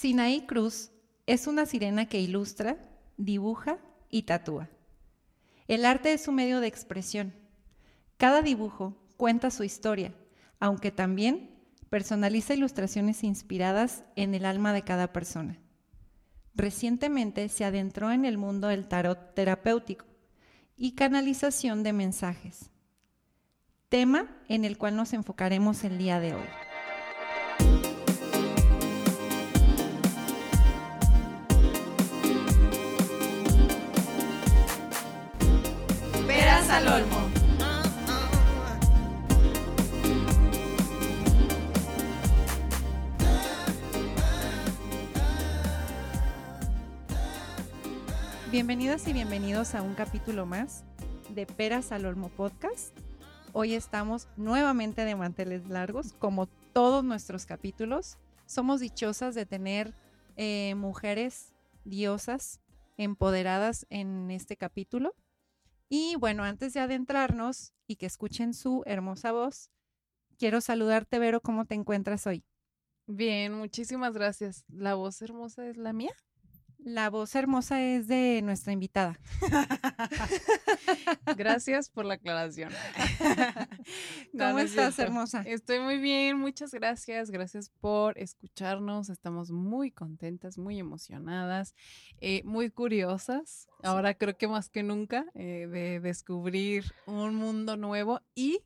Sinaí Cruz es una sirena que ilustra, dibuja y tatúa. El arte es su medio de expresión. Cada dibujo cuenta su historia, aunque también personaliza ilustraciones inspiradas en el alma de cada persona. Recientemente se adentró en el mundo del tarot terapéutico y canalización de mensajes, tema en el cual nos enfocaremos el día de hoy. Bienvenidas y bienvenidos a un capítulo más de Peras al Olmo Podcast. Hoy estamos nuevamente de manteles largos, como todos nuestros capítulos. Somos dichosas de tener eh, mujeres diosas empoderadas en este capítulo. Y bueno, antes de adentrarnos y que escuchen su hermosa voz, quiero saludarte, Vero, ¿cómo te encuentras hoy? Bien, muchísimas gracias. ¿La voz hermosa es la mía? La voz hermosa es de nuestra invitada. Gracias por la aclaración. No, ¿Cómo no estás, hermosa? Estoy muy bien, muchas gracias. Gracias por escucharnos. Estamos muy contentas, muy emocionadas, eh, muy curiosas. Ahora creo que más que nunca eh, de descubrir un mundo nuevo y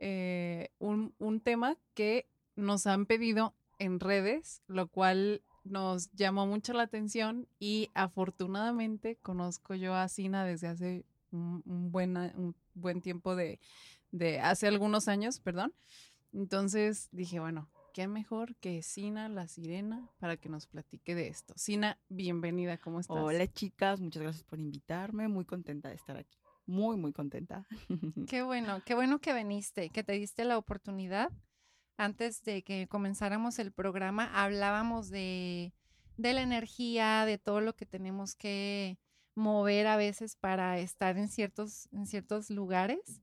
eh, un, un tema que nos han pedido en redes, lo cual nos llamó mucho la atención y afortunadamente conozco yo a Sina desde hace un, un buen, un buen tiempo de, de hace algunos años, perdón. Entonces dije, bueno, qué mejor que Sina, la sirena, para que nos platique de esto. Sina, bienvenida, ¿cómo estás? Hola chicas, muchas gracias por invitarme. Muy contenta de estar aquí. Muy, muy contenta. Qué bueno, qué bueno que viniste, que te diste la oportunidad. Antes de que comenzáramos el programa, hablábamos de, de la energía, de todo lo que tenemos que mover a veces para estar en ciertos, en ciertos lugares.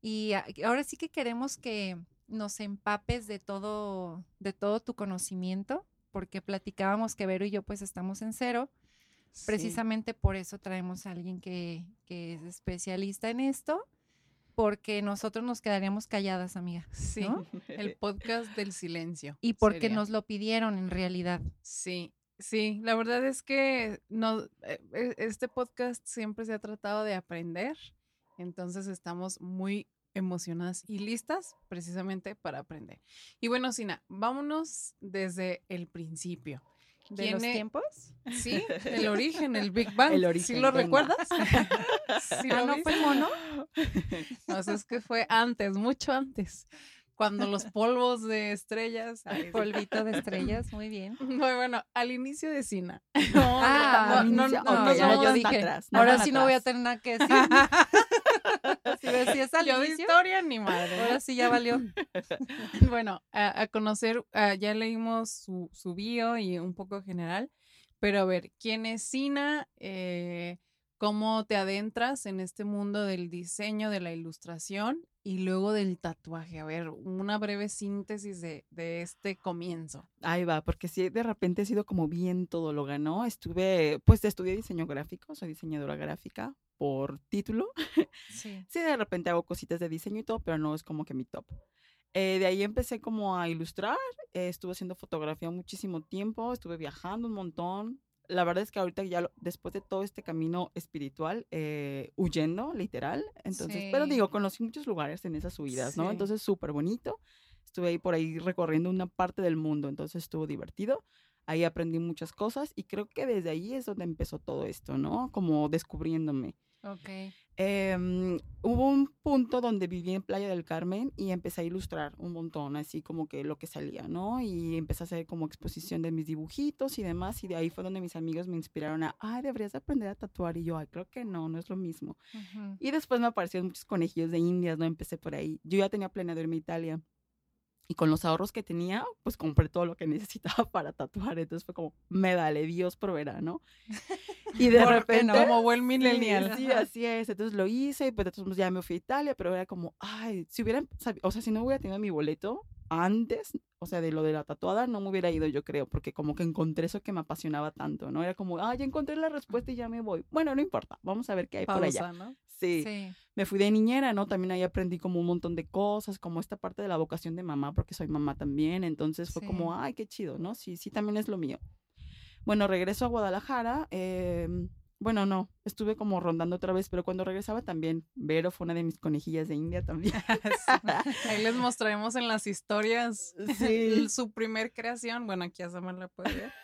Y ahora sí que queremos que nos empapes de todo, de todo tu conocimiento, porque platicábamos que Vero y yo pues estamos en cero. Sí. Precisamente por eso traemos a alguien que, que es especialista en esto, porque nosotros nos quedaríamos calladas, amiga. Sí, ¿no? el podcast del silencio. Y porque sería. nos lo pidieron en realidad. Sí, sí, la verdad es que no, eh, eh, este podcast siempre se ha tratado de aprender, entonces estamos muy emocionadas y listas precisamente para aprender. Y bueno, Sina, vámonos desde el principio. ¿De ¿Quién los tiempos? Sí, el origen, el Big Bang. El ¿Sí origen, lo venga. recuerdas? ¿Sí Ah, lo ¿no viste? fue mono? No, es que fue antes, mucho antes, cuando los polvos de estrellas. ay, sí. Polvito de estrellas, muy bien. Muy bueno, al inicio de Sina. Ah, no, no, inicio, no, no no, vamos yo dije, atrás, no ahora sí no voy a tener nada que decir. Si decías al Yo de inicio, historia ni madre. ahora sí ya valió. Bueno, a, a conocer, ah, ya leímos su, su bio y un poco general, pero a ver, ¿quién es Sina? Eh, ¿Cómo te adentras en este mundo del diseño, de la ilustración y luego del tatuaje? A ver, una breve síntesis de, de este comienzo. Ahí va, porque sí, de repente he sido como bien todóloga, ¿no? Estuve, pues estudié diseño gráfico, soy diseñadora gráfica por título. Sí. Sí, de repente hago cositas de diseño y todo, pero no es como que mi top. Eh, de ahí empecé como a ilustrar, eh, estuve haciendo fotografía muchísimo tiempo, estuve viajando un montón. La verdad es que ahorita ya lo- después de todo este camino espiritual, eh, huyendo, literal, entonces, pero Sí. digo, conocí muchos lugares en esas subidas, ¿no? Sí. Entonces, súper bonito. Estuve ahí por ahí recorriendo una parte del mundo, entonces estuvo divertido. Ahí aprendí muchas cosas y creo que desde ahí es donde empezó todo esto, ¿no? Como descubriéndome. Ok. Em, hubo un punto donde viví en Playa del Carmen y empecé a ilustrar un montón, así como que lo que salía, ¿no? Y empecé a hacer como exposición de mis dibujitos y demás, y de ahí fue donde mis amigos me inspiraron a, ay, deberías aprender a tatuar, y yo, ay, creo que no, no es lo mismo. Y después me aparecieron muchos conejillos de indias, ¿no? Empecé por ahí. Yo ya tenía planeado irme a Italia. Y con los ahorros que tenía, pues compré todo lo que necesitaba para tatuar. Entonces fue como, me vale, Dios proveerá, ¿no? Y de ¿Por qué repente... no? Como buen millennial. Sí, así es. Entonces lo hice y pues entonces ya me fui a Italia, pero era como, ay, si hubieran, o sea, si no hubiera tenido mi boleto, antes, o sea, de lo de la tatuada, no me hubiera ido, yo creo, porque como que encontré eso que me apasionaba tanto, ¿no? Era como, ah, ya encontré la respuesta y ya me voy. Bueno, no importa, vamos a ver qué hay por allá. ¿no? Sí. Sí. Me fui de niñera, ¿no? También ahí aprendí como un montón de cosas, como esta parte de la vocación de mamá, porque soy mamá también, entonces fue como, ay, qué chido, ¿no? Sí, sí, también es lo mío. Bueno, regreso a Guadalajara. em, bueno, no, estuve como rondando otra vez, pero cuando regresaba también, Vero fue una de mis conejillas de India también. Ahí les mostraremos en las historias Sí. su primer creación. Bueno, aquí ya se me la puede ver.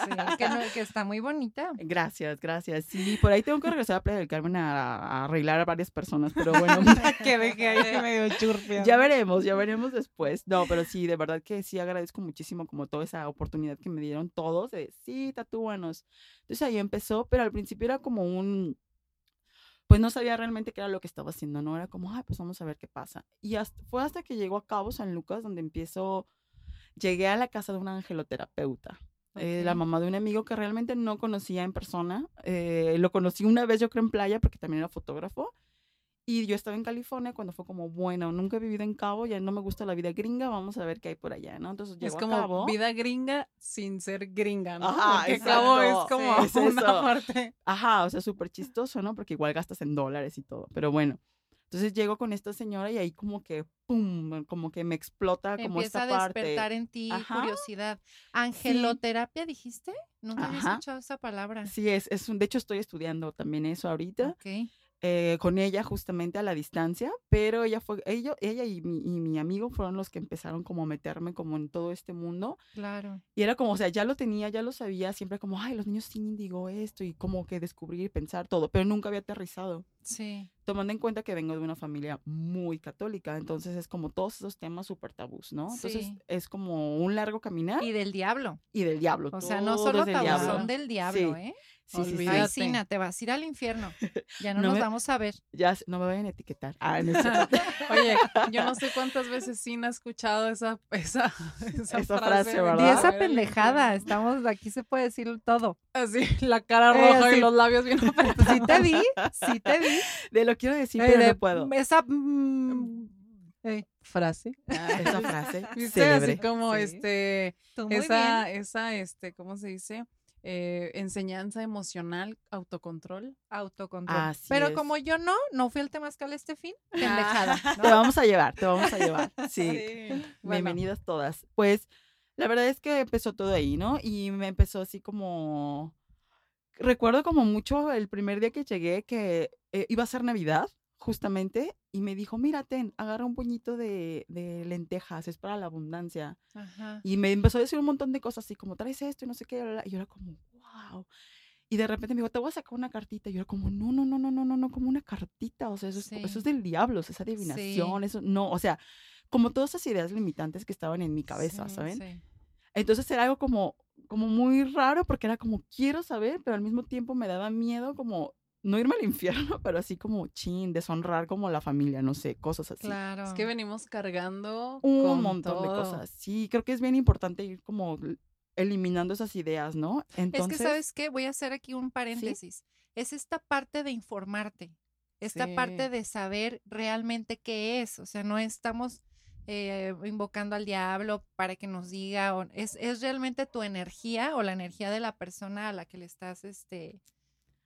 Sí, que, no- que está muy bonita. Gracias, gracias. Sí, por ahí tengo que regresar a Playa del Carmen a, a arreglar a varias personas, pero bueno, que dejé ahí medio churpia. ya veremos, ya veremos después. No, pero sí, de verdad que sí agradezco muchísimo como toda esa oportunidad que me dieron todos de, sí, tatúanos. Entonces ahí empezó, pero al principio era como un, pues no sabía realmente qué era lo que estaba haciendo, ¿no? Era como, ay, pues vamos a ver qué pasa. Y hasta- fue hasta que llegó a Cabo San Lucas donde empiezo, llegué a la casa de una angeloterapeuta. eh, la Ok. mamá de un amigo que realmente no conocía en persona. eh, lo conocí una vez, yo creo, en playa, porque también era fotógrafo. Y yo estaba en California cuando fue como, bueno, nunca he vivido en Cabo, ya no me gusta la vida gringa, vamos a ver qué hay por allá, ¿no? Entonces Es llegó a como Cabo. vida gringa sin ser gringa, ¿no? Ajá, Porque Cabo es exacto. como Sí, es una eso. parte. Ajá, o sea, súper chistoso, ¿no? Porque igual gastas en dólares y todo, pero bueno. Entonces llego con esta señora y ahí como que, ¡pum! Como que me explota como Empieza esta a parte. despertar en ti Ajá. curiosidad. ¿Angeloterapia dijiste? Nunca había Ajá. escuchado esa palabra. Sí, es, es un, de hecho estoy estudiando también eso ahorita. Ok. Eh, con ella justamente a la distancia, pero ella fue, ella, ella y, mi, y mi amigo fueron los que empezaron como a meterme como en todo este mundo Claro. y era como, o sea, ya lo tenía, ya lo sabía, siempre como, ay, los niños sin índigo esto y como que descubrir, pensar todo, pero nunca había aterrizado, Sí. tomando en cuenta que vengo de una familia muy católica, entonces es como todos esos temas súper tabús, ¿no? Entonces Sí. es como un largo caminar Y del diablo. y del diablo. O sea, no solo tabú, diablo. son del diablo, Sí. ¿eh? Sí, sí, sí. Ay. Sina, te vas a ir al infierno. Ya no, No nos me- vamos a ver. Ya, no me vayan a etiquetar. Ah, no. Oye, yo no sé cuántas veces Sin ha escuchado esa, esa, esa, Esa frase, Y esa pendejada, estamos, aquí se puede decir todo. Así, la cara Eh, roja así. y los labios bien apretados. Sí te vi, sí te vi. De lo quiero decir, Eh, pero de- no puedo. Esa mm, eh, frase. Esa frase ¿Viste? Así como Sí. este, esa, bien. esa, este, ¿cómo se dice? Eh, enseñanza emocional, autocontrol. Autocontrol. Así Pero es. como yo no, no fui al temazcal este fin, pendejada. Te vamos a llevar, te vamos a llevar. Sí. Bueno. Bienvenidas todas. Pues la verdad es que empezó todo ahí, ¿no? Y me empezó así como... Recuerdo como mucho el primer día que llegué que eh, iba a ser Navidad, justamente, y me dijo, mira, ten, agarra un puñito de, de lentejas, es para la abundancia. Ajá. Y me empezó a decir un montón de cosas así como, traes esto y no sé qué, bla, bla", y yo era como, wow. Y de repente me dijo, te voy a sacar una cartita. Y yo era como, no, no, no, no, no, no, no, como una cartita. O sea, eso es, Sí. eso es del diablo, esa adivinación, Sí. eso, no, o sea, como todas esas ideas limitantes que estaban en mi cabeza, Sí, ¿saben? Entonces era algo como, como muy raro porque era como, quiero saber, pero al mismo tiempo me daba miedo como, no irme al infierno, pero así como, chin, deshonrar como la familia, no sé, cosas así. Claro. Es que venimos cargando un con montón de cosas. Sí, creo que es bien importante ir como eliminando esas ideas, ¿no? Entonces, Es que, ¿sabes qué? Voy a hacer aquí un paréntesis. Es esta parte de informarte, esta Sí. parte de saber realmente qué es. O sea, no estamos eh, invocando al diablo para que nos diga, o- es, es realmente tu energía o la energía de la persona a la que le estás este,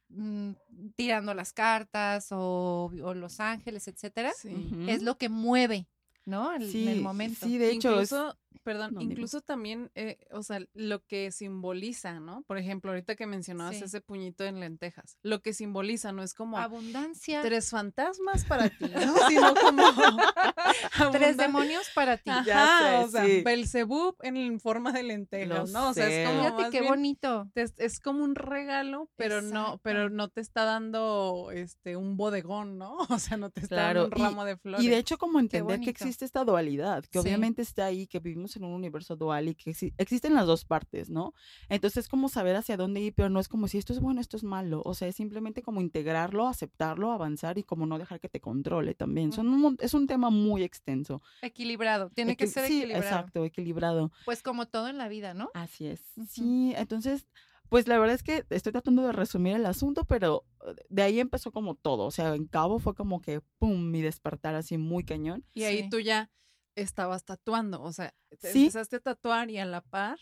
mm, tirando las cartas o, o los ángeles, etcétera. Sí. Es lo que mueve, ¿no? El- en sí, el momento. Sí, de hecho, es- incluso, perdón, No, dime. incluso también, eh, o sea, lo que simboliza, ¿no? Por ejemplo, ahorita que mencionabas Sí. ese puñito en lentejas, lo que simboliza no es como Abundancia. tres fantasmas para ti, ¿no? Sino como Tres demonios para ti. Ajá, Ya sé, o sea, sí. Belzebub en forma de lentejas, Lo ¿no? O sea, sé. es como Fíjate qué bien- bonito. te- es como un regalo, pero no, pero no te está dando este un bodegón, ¿no? O sea, no te está Claro, dando un y- ramo de flores. Y de hecho, como entender que existe esta dualidad, que Sí. obviamente está ahí, que vivimos en un universo dual y que exi- existen las dos partes, ¿no? Entonces es como saber hacia dónde ir, pero no es como si esto es bueno, esto es malo. O sea, es simplemente como integrarlo, aceptarlo, avanzar y como no dejar que te controle también. Son un es un tema muy extenso. Equilibrado, tiene que ser sí, equilibrado. Exacto, equilibrado. Pues como todo en la vida, ¿no? Así es. Sí, entonces, pues la verdad es que estoy tratando de resumir el asunto, pero eh, de ahí empezó como todo. O sea, en cabo fue como que, ¡pum!, mi despertar así muy cañón. Y ahí Sí. tú ya estabas tatuando, o sea, te Sí. empezaste a tatuar y a la par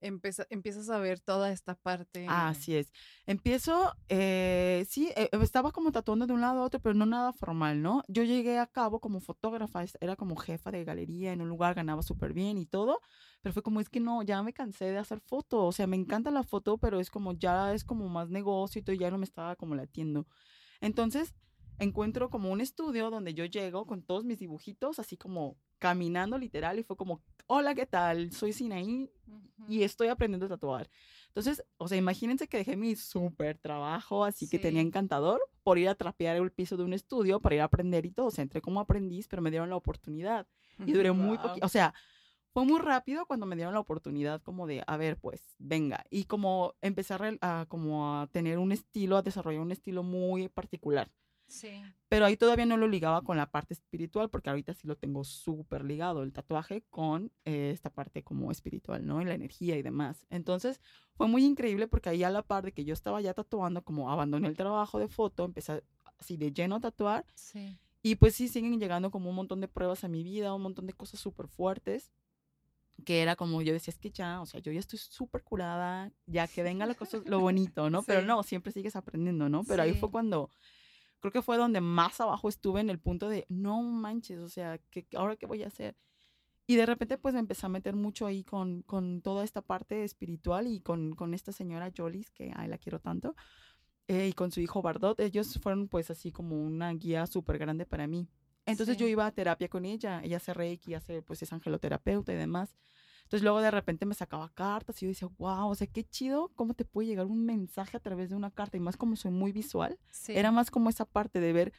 empeza- empiezas a ver toda esta parte. Así es. Empiezo, eh, sí, eh, estaba como tatuando de un lado a otro, pero no nada formal, ¿no? Yo llegué a cabo como fotógrafa, era como jefa de galería en un lugar, ganaba súper bien y todo, pero fue como, es que no, ya me cansé de hacer foto, o sea, me encanta la foto, pero es como, ya es como más negocio y todo, ya no me estaba como latiendo. Entonces, encuentro como un estudio donde yo llego con todos mis dibujitos, así como caminando literal, y fue como, hola, ¿qué tal? Soy Sinaí, y estoy aprendiendo a tatuar. Entonces, o sea, imagínense que dejé mi súper trabajo, así que tenía Sí. encantador, por ir a trapear el piso de un estudio, para ir a aprender y todo. O sea, entré como aprendiz, pero me dieron la oportunidad. Y duré muy Guau. poquito, o sea, fue muy rápido cuando me dieron la oportunidad como de, a ver, pues, venga. Y como empecé a, a como a tener un estilo, a desarrollar un estilo muy particular. Sí. Pero ahí todavía no lo ligaba con la parte espiritual, porque ahorita sí lo tengo súper ligado, el tatuaje, con eh, esta parte como espiritual, ¿no? Y la energía y demás. Entonces, fue muy increíble porque ahí a la par de que yo estaba ya tatuando, como abandoné el trabajo de foto, empecé así de lleno a tatuar. Sí. Y pues sí, siguen llegando como un montón de pruebas a mi vida, un montón de cosas súper fuertes. Que era como yo decía, es que ya, o sea, yo ya estoy súper curada, ya que venga la cosa, lo bonito, ¿no? Pero Sí. no, siempre sigues aprendiendo, ¿no? Pero ahí fue Sí. cuando, creo que fue donde más abajo estuve en el punto de, no manches, o sea, ¿qué, ¿ahora qué voy a hacer? Y de repente pues me empecé a meter mucho ahí con, con toda esta parte espiritual y con, con esta señora Jolis, que ay, la quiero tanto, eh, y con su hijo Bardot. Ellos fueron pues así como una guía súper grande para mí. Entonces yo iba a terapia con ella, ella hace reiki, hace pues es angeloterapeuta y demás. Entonces luego de repente me sacaba cartas y yo decía, wow, o sea, qué chido, cómo te puede llegar un mensaje a través de una carta. Y más como soy muy visual, Sí. era más como esa parte de ver,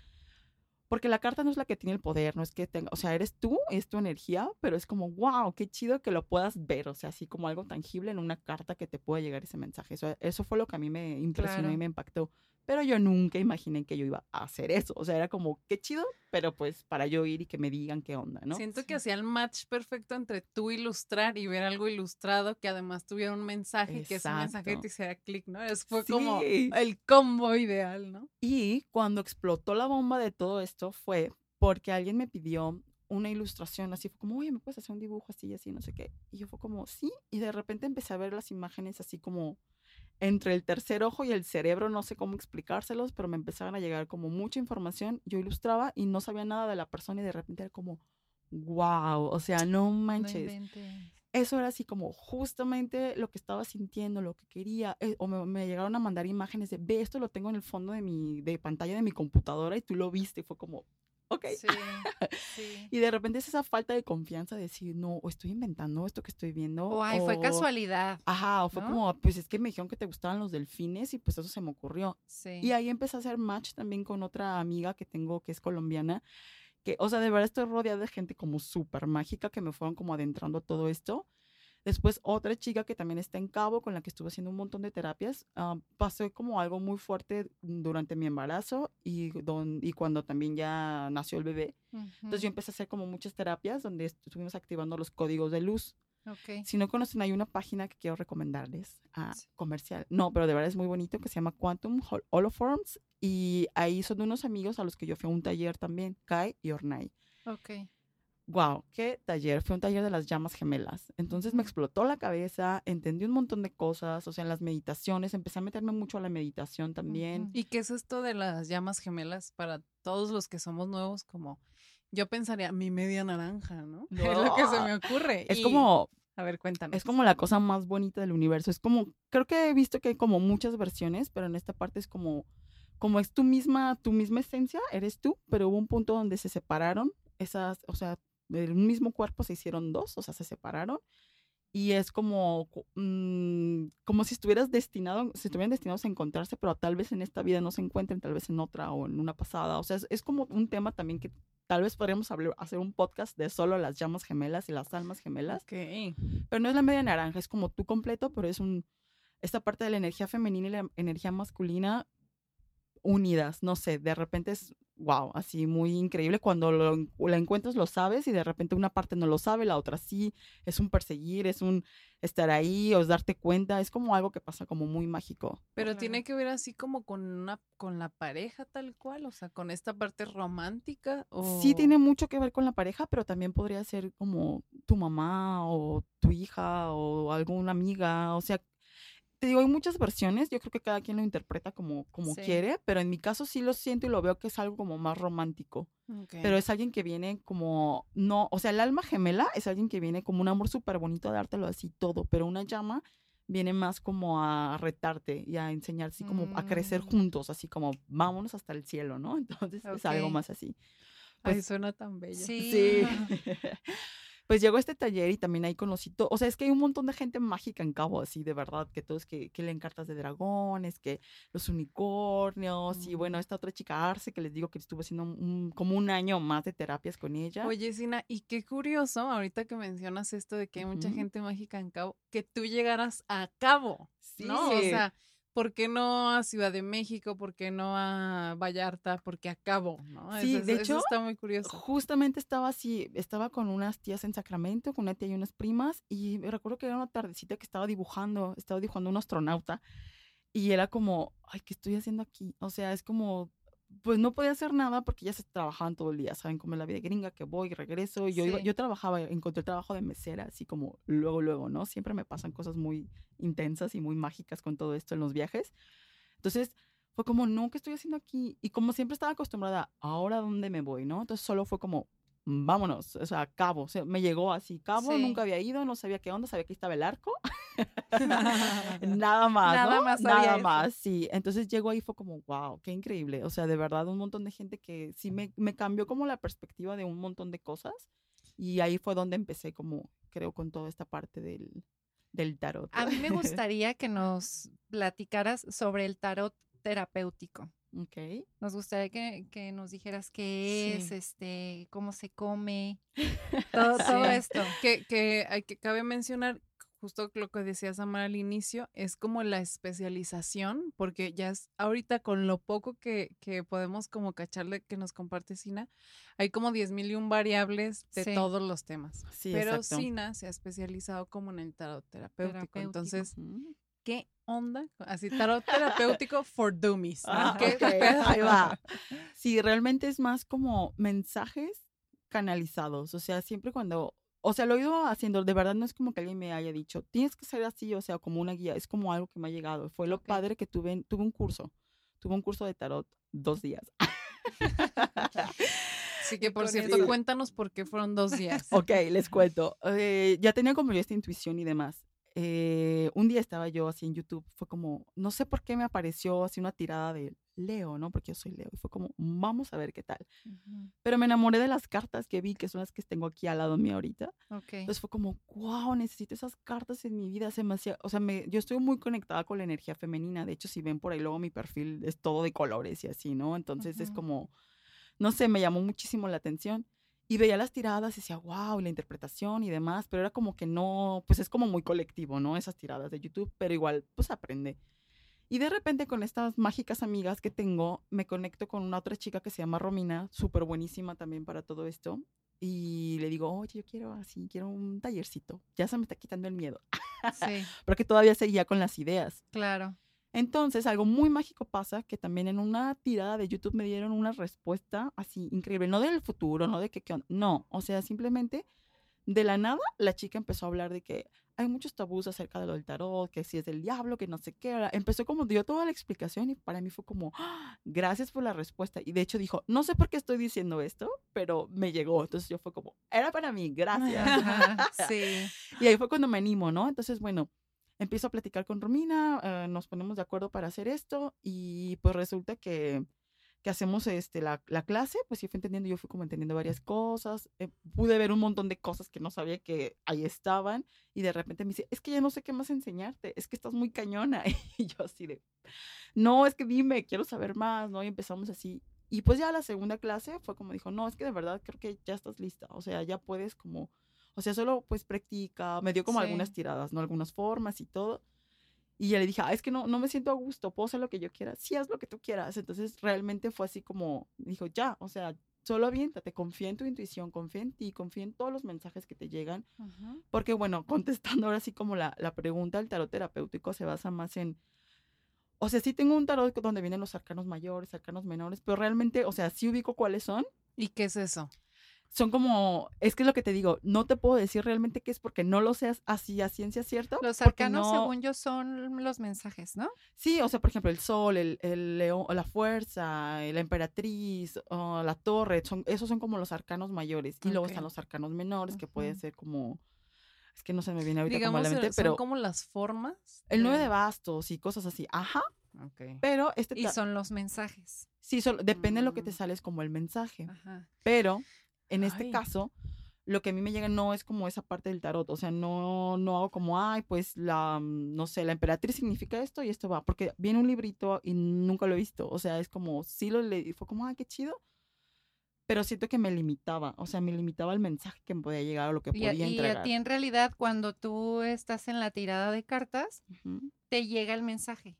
porque la carta no es la que tiene el poder, no es que tenga, o sea, eres tú, es tu energía, pero es como, wow, qué chido que lo puedas ver, o sea, así como algo tangible en una carta que te pueda llegar ese mensaje. Eso, eso fue lo que a mí me impresionó Claro. y me impactó. Pero yo nunca imaginé que yo iba a hacer eso, o sea, era como, qué chido, pero pues para yo ir y que me digan qué onda, ¿no? Siento que hacía el match perfecto entre tú ilustrar y ver algo ilustrado que además tuviera un mensaje y que ese mensaje Exacto. te hiciera clic, ¿no? Eso fue como el combo ideal, ¿no? Y cuando explotó la bomba de todo esto fue porque alguien me pidió una ilustración, así fue como, oye, ¿me puedes hacer un dibujo así y así, no sé qué? Y yo fue como, sí, y de repente empecé a ver las imágenes así como entre el tercer ojo y el cerebro, no sé cómo explicárselos, pero me empezaron a llegar como mucha información, yo ilustraba y no sabía nada de la persona y de repente era como, wow, o sea, no manches eso era así como justamente lo que estaba sintiendo, lo que quería, eh, o me, me llegaron a mandar imágenes de, ve, esto lo tengo en el fondo de mi de pantalla de mi computadora y tú lo viste, y fue como, ok. Sí. Sí. Y de repente es esa falta de confianza de decir, no, o estoy inventando esto que estoy viendo. O ay, fue casualidad. Ajá, o fue ¿no? como, pues es que me dijeron que te gustaban los delfines y pues eso se me ocurrió. Sí. Y ahí empecé a hacer match también con otra amiga que tengo que es colombiana, que, o sea, de verdad estoy rodeada de gente como súper mágica que me fueron como adentrando a todo esto. Después otra chica que también está en Cabo, con la que estuve haciendo un montón de terapias, ah, pasó como algo muy fuerte durante mi embarazo y, don, y cuando también ya nació el bebé. Entonces yo empecé a hacer como muchas terapias donde estuvimos activando los códigos de luz. Ok. Si no conocen, hay una página que quiero recomendarles, a Sí. comercial. No, pero de verdad es muy bonito, que se llama Quantum Hol- Holoforms. Y ahí son unos amigos a los que yo fui a un taller también, Kai y Ornai. Ok. Wow, qué taller. Fue un taller de las llamas gemelas. Entonces me explotó la cabeza, entendí un montón de cosas, o sea, en las meditaciones, empecé a meterme mucho a la meditación también. ¿Y qué es esto de las llamas gemelas para todos los que somos nuevos? Como yo pensaría, mi media naranja, ¿no? Es lo que se me ocurre. Es Y- como, A ver, cuéntanos. es como la cosa más bonita del universo. Es como, creo que he visto que hay como muchas versiones, pero en esta parte es como, como es tu misma, tu misma esencia, eres tú, pero hubo un punto donde se separaron esas, o sea, del mismo cuerpo se hicieron dos, o sea, se separaron. Y es como, mm, como si estuvieras destinado, si estuvieran destinados a encontrarse, pero tal vez en esta vida no se encuentren, tal vez en otra o en una pasada. O sea, es, es como un tema también que tal vez podríamos hablar- hacer un podcast de solo las llamas gemelas y las almas gemelas. Pero no es la media naranja, es como tú completo, pero es un. Esta parte de la energía femenina y la energía masculina unidas, no sé, de repente es, wow, así muy increíble. Cuando lo, la encuentras lo sabes y de repente una parte no lo sabe, la otra sí, es un perseguir, es un estar ahí, o es darte cuenta, es como algo que pasa como muy mágico. Pero Claro. tiene que ver así como con una, con la pareja tal cual, o sea, con esta parte romántica. O... Sí tiene mucho que ver con la pareja, pero también podría ser como tu mamá o tu hija o alguna amiga, o sea, te digo, hay muchas versiones, yo creo que cada quien lo interpreta como, como Sí. quiere, pero en mi caso sí lo siento y lo veo que es algo como más romántico. Pero es alguien que viene como, no, o sea, el alma gemela es alguien que viene como un amor súper bonito a dártelo así todo, pero una llama viene más como a retarte y a enseñar así como a crecer Mm. juntos, así como vámonos hasta el cielo, ¿no? Entonces es algo más así. Ay, pues- suena tan bella. Sí. Sí. Pues llegó este taller y también ahí conocí todo. O sea, es que hay un montón de gente mágica en Cabo, así, de verdad, que todos que, que leen cartas de dragones, que los unicornios, y bueno, Mm. esta otra chica Arce, que les digo que estuve haciendo un- como un año más de terapias con ella. Oye, Sina, y qué curioso, ahorita que mencionas esto de que hay mucha gente mágica en Cabo, que tú llegaras a Cabo, ¿no? O sea, ¿por qué no a Ciudad de México? ¿Por qué no a Vallarta? ¿Por qué a Cabo? ¿no? Sí, eso, de eso hecho, está muy curioso. Justamente estaba así, estaba con unas tías en Sacramento, con una tía y unas primas, y me recuerdo que era una tardecita que estaba dibujando, estaba dibujando un astronauta, y era como, ay, ¿qué estoy haciendo aquí? O sea, es como, pues no podía hacer nada porque ya se trabajaban todo el día, ¿saben? Como en la vida gringa, que voy y regreso, yo, iba- Sí. yo trabajaba, encontré trabajo de mesera, así como luego, luego, ¿no? Siempre me pasan cosas muy intensas y muy mágicas con todo esto en los viajes. Entonces, fue como, no, ¿qué estoy haciendo aquí? Y como siempre estaba acostumbrada, ¿ahora dónde me voy, no? Entonces solo fue como, "Mm, vámonos, o sea, Cabo, o sea, me llegó así, Cabo, Sí. nunca había ido, no sabía qué onda, sabía que estaba el arco. Nada más, Nada ¿no? más Nada eso. más, sí. Entonces llegó ahí y fue como, wow, qué increíble. O sea, de verdad, un montón de gente que sí me, me cambió como la perspectiva de un montón de cosas. Y ahí fue donde empecé como, creo, con toda esta parte del, del tarot. A mí me gustaría que nos platicaras sobre el tarot terapéutico. ok. Nos gustaría que, que nos dijeras qué es, Sí. este, cómo se come, todo, todo esto. Que, que hay que cabe mencionar, justo lo que decías Amar al inicio, es como la especialización, porque ya es ahorita con lo poco que, que podemos como cacharle que nos comparte Sina, hay como 10 mil y un variables de Sí. todos los temas. Sí, Pero exacto. Sina se ha especializado como en el tarot terapéutico. Terapéutico. Entonces. ¿qué onda? Así, tarot terapéutico for dummies. ¿no? Ah, ahí va. Sí, realmente es más como mensajes canalizados. O sea, siempre cuando, o sea, lo he ido haciendo, de verdad no es como que alguien me haya dicho, tienes que ser así, o sea, como una guía, es como algo que me ha llegado. Fue lo padre que tuve, tuve un curso, tuve un curso de tarot dos días. Así que, por con cierto, eso- cuéntanos por qué fueron dos días. Ok, les cuento. Eh, ya tenía como yo esta intuición y demás. Eh, un día estaba yo así en YouTube, fue como, no sé por qué me apareció así una tirada de Leo, ¿no? Porque yo soy Leo. Y fue como, vamos a ver qué tal. Pero me enamoré de las cartas que vi, que son las que tengo aquí al lado mío ahorita. Ok. Entonces fue como, wow, necesito esas cartas en mi vida. Se me hacía- o sea, me, yo estoy muy conectada con la energía femenina. De hecho, si ven por ahí luego mi perfil es todo de colores y así, ¿no? Entonces es como, no sé, me llamó muchísimo la atención. Y veía las tiradas y decía, wow, la interpretación y demás, pero era como que no, pues es como muy colectivo, ¿no? Esas tiradas de YouTube, pero igual, pues aprende. Y de repente con estas mágicas amigas que tengo, me conecto con una otra chica que se llama Romina, súper buenísima también para todo esto. Y le digo, oye, yo quiero así, quiero un tallercito. Ya se me está quitando el miedo. Sí, Porque todavía seguía con las ideas. claro. Entonces, algo muy mágico pasa, que también en una tirada de YouTube me dieron una respuesta así increíble, no del futuro, no de que, on- no, o sea, simplemente de la nada la chica empezó a hablar de que hay muchos tabús acerca de lo del tarot, que si es del diablo, que no sé qué, empezó como dio toda la explicación y para mí fue como, "Ah, gracias por la respuesta. Y de hecho dijo, no sé por qué estoy diciendo esto, pero me llegó. Entonces yo fue como, era para mí, gracias. Sí. Y ahí fue cuando me animo, ¿no? Entonces, bueno, empiezo a platicar con Romina, eh, nos ponemos de acuerdo para hacer esto y pues resulta que, que hacemos este, la, la clase, pues sí fui entendiendo, yo fui como entendiendo varias cosas, eh, pude ver un montón de cosas que no sabía que ahí estaban y de repente me dice, es que ya no sé qué más enseñarte, es que estás muy cañona. Y yo así de, no, es que dime, quiero saber más, ¿no? Y empezamos así. Y pues ya la segunda clase fue como dijo, no, es que de verdad creo que ya estás lista, o sea, ya puedes como o sea, solo pues practica, me dio como Sí. algunas tiradas, ¿no? Algunas formas y todo. Y ya le dije, ah, es que no, no me siento a gusto, puedo hacer lo que yo quiera. Sí, haz lo que tú quieras. Entonces, realmente fue así como, dijo, ya, o sea, solo aviéntate, confía en tu intuición, confía en ti, confía en todos los mensajes que te llegan. Porque, bueno, contestando ahora sí como la, la pregunta, el tarot terapéutico se basa más en, o sea, sí tengo un tarot donde vienen los arcanos mayores, arcanos menores, pero realmente, o sea, sí ubico cuáles son. ¿Y qué es eso? Son como, es que es lo que te digo, no te puedo decir realmente qué es porque no lo seas así a ciencia cierta. Los arcanos, según yo, son los mensajes, ¿no? Sí, o sea, por ejemplo, el sol, el, el león, la fuerza, la emperatriz, la torre, son, esos son como los arcanos mayores. Y luego están los arcanos menores, que puede ser como, es que no se me viene ahorita como a la mente, son pero... como las formas. El nueve de bastos y cosas así, ajá. Pero este... Y son los mensajes. Sí, depende de lo que te mm. sales como el mensaje. Ajá. Pero en este caso, lo que a mí me llega no es como esa parte del tarot, o sea, no, no hago como, ay, pues la, mm, no sé, la emperatriz significa esto y esto va, porque viene un librito y nunca lo he visto, o sea, es como, sí lo leí, fue como, ay, qué chido, pero siento que me limitaba, o sea, me limitaba el mensaje que me podía llegar o lo que podía entregar. Y a ti en realidad, cuando tú estás en la tirada de cartas, te llega el mensaje.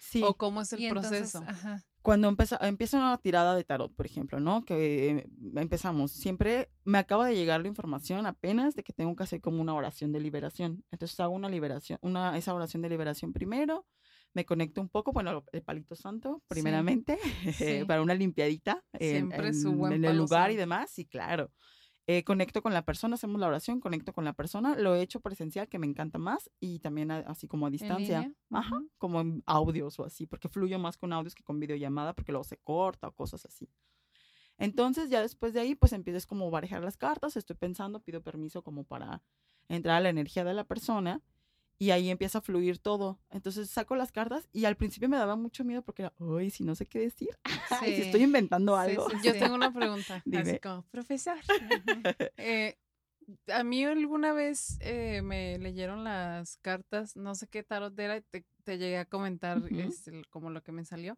Sí. O cómo es el proceso. ajá cuando empieza, empieza una tirada de tarot, por ejemplo, ¿no? Que empezamos, siempre me acaba de llegar la información apenas de que tengo que hacer como una oración de liberación. Entonces hago una liberación, una, esa oración de liberación primero, me conecto un poco, bueno, el palito santo, primeramente, para una limpiadita en, en el lugar y demás, sí, claro. Eh, conecto con la persona, hacemos la oración, conecto con la persona, lo he hecho presencial, que me encanta más, y también así como a distancia, ajá, como en audios o así, porque fluyo más con audios que con videollamada, porque luego se corta o cosas así. Entonces, ya después de ahí, pues empiezas como a barajar las cartas, estoy pensando, pido permiso como para entrar a la energía de la persona, y ahí empieza a fluir todo. Entonces saco las cartas y al principio me daba mucho miedo porque era, uy, si no sé qué decir, si estoy inventando algo. Yo tengo una pregunta, así como, profesor, eh, a mí alguna vez eh, me leyeron las cartas, no sé qué tarot era, te, te llegué a comentar este, como lo que me salió,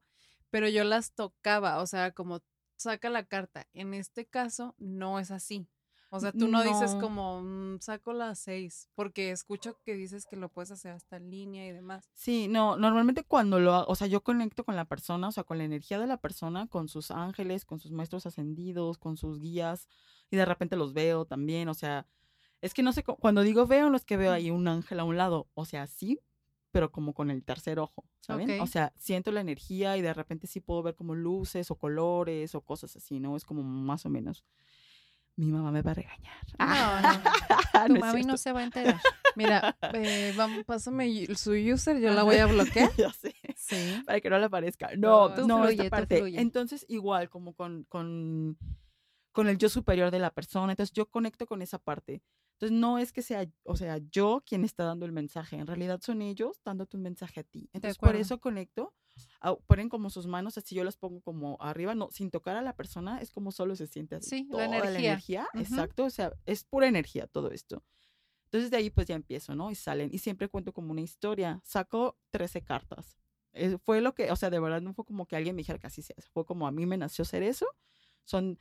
pero yo las tocaba, o sea, como saca la carta. En este caso no es así. O sea, tú no, dices como, mm, saco las seis, porque escucho que dices que lo puedes hacer hasta en línea y demás. Sí, no, normalmente cuando lo, o sea, yo conecto con la persona, o sea, con la energía de la persona, con sus ángeles, con sus maestros ascendidos, con sus guías, y de repente los veo también, o sea, es que no sé, cuando digo veo, no es que veo ahí un ángel a un lado, o sea, sí, pero como con el tercer ojo, ¿saben? O sea, siento la energía y de repente sí puedo ver como luces o colores o cosas así, ¿no? Es como más o menos mi mamá me va a regañar. No, no. Tu mami no se va a enterar. Mira, eh, vamos, pásame su user, yo la voy a bloquear. ya sé. Sí. Para que no le aparezca. No, no, esta parte. Entonces, igual, como con, con, con el yo superior de la persona. Entonces, yo conecto con esa parte. Entonces, no es que sea, o sea, yo quien está dando el mensaje. En realidad son ellos dándote un mensaje a ti. Entonces, por eso conecto ponen como sus manos así, yo las pongo como arriba, no, sin tocar a la persona, es como solo se siente así. Sí, la energía. exacto, o sea, es pura energía todo esto. Entonces de ahí pues ya empiezo, ¿no? Y salen, y siempre cuento como una historia, saco 13 cartas. fue lo que, o sea, de verdad no fue como que alguien me dijera que así sea, fue como a mí me nació hacer eso. Son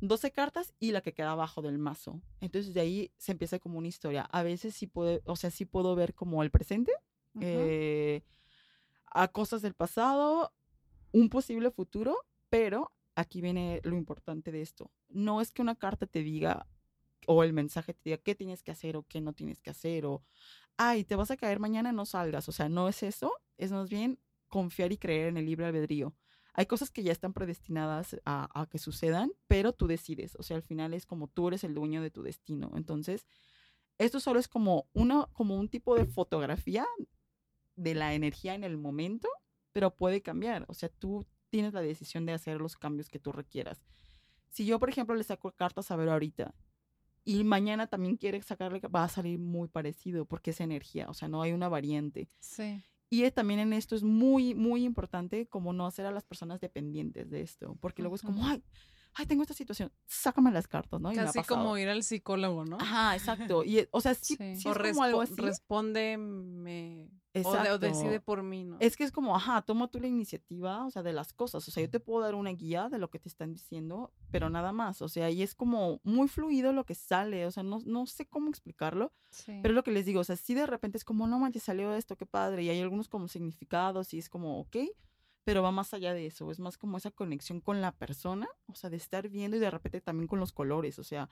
12 cartas y la que queda abajo del mazo. Entonces de ahí se empieza como una historia. A veces sí puedo, o sea, sí puedo ver como el presente. eh, a cosas del pasado, un posible futuro, pero aquí viene lo importante de esto. No es que una carta te diga o el mensaje te diga qué tienes que hacer o qué no tienes que hacer o, ay, te vas a caer mañana, no salgas. O sea, no es eso, es más bien confiar y creer en el libre albedrío. Hay cosas que ya están predestinadas a, que sucedan, pero tú decides. O sea, al final es como tú eres el dueño de tu destino. Entonces, esto solo es como, uno, como un tipo de fotografía de la energía en el momento, pero puede cambiar. O sea, tú tienes la decisión de hacer los cambios que tú requieras. Si yo, por ejemplo, le saco cartas a ver ahorita y mañana también quiere sacarle, va a salir muy parecido porque es energía, o sea, no hay una variante. Sí. Y también en esto es muy, muy importante como no hacer a las personas dependientes de esto, porque luego es como, ay, ay, tengo esta situación, sácame las cartas, ¿no? Y Casi como ir al psicólogo, ¿no? Ajá, exacto. Y, o sea, sí, sí. o es como algo así. respóndeme O, de- o Exacto. decide por mí, ¿no? Es que es como, ajá, toma tú la iniciativa, o sea, de las cosas. O sea, yo te puedo dar una guía de lo que te están diciendo, pero nada más. O sea, y es como muy fluido lo que sale. O sea, no, no sé cómo explicarlo, Sí. pero es lo que les digo. O sea, sí de repente es como, no manches, salió esto, qué padre. Y hay algunos como significados y es como, ok, pero va más allá de eso. Es más como esa conexión con la persona, o sea, de estar viendo y de repente también con los colores. O sea,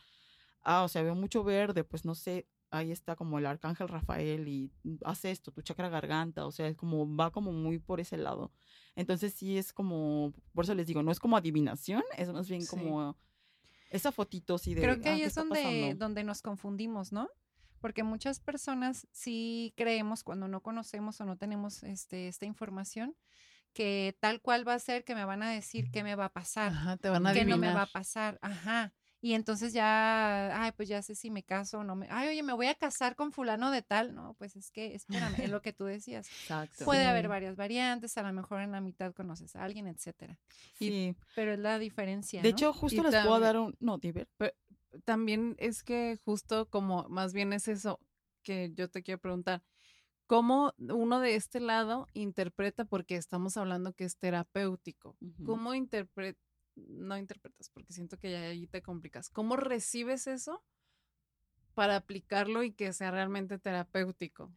ah, o sea, veo mucho verde, pues no sé, ahí está como el arcángel Rafael y mm, hace esto, tu chakra garganta, o sea, es como va como muy por ese lado. Entonces sí es como, por eso les digo, no es como adivinación, es más bien Sí. como esa fotito de... Creo que ah, ahí ¿qué es donde, donde nos confundimos, ¿no? Porque muchas personas sí creemos cuando no conocemos o no tenemos este, esta información que tal cual va a ser que me van a decir qué me va a pasar, Ajá, te van a qué no me va a pasar, ajá. Y entonces ya, ay, pues ya sé si me caso o no me, ay, oye, me voy a casar con fulano de tal, no, pues es que, espérame, es lo que tú decías. Exacto. Puede haber varias variantes, a lo mejor en la mitad conoces a alguien, etcétera. Sí. Pero es la diferencia. De ¿no? hecho, justo Y les puedo dar un... No, Diver. También es que justo como, más bien es eso que yo te quiero preguntar. ¿Cómo uno de este lado interpreta, porque estamos hablando que es terapéutico. ¿cómo interpretas, no interpretas, porque siento que ya ahí te complicas, ¿cómo recibes eso para aplicarlo y que sea realmente terapéutico?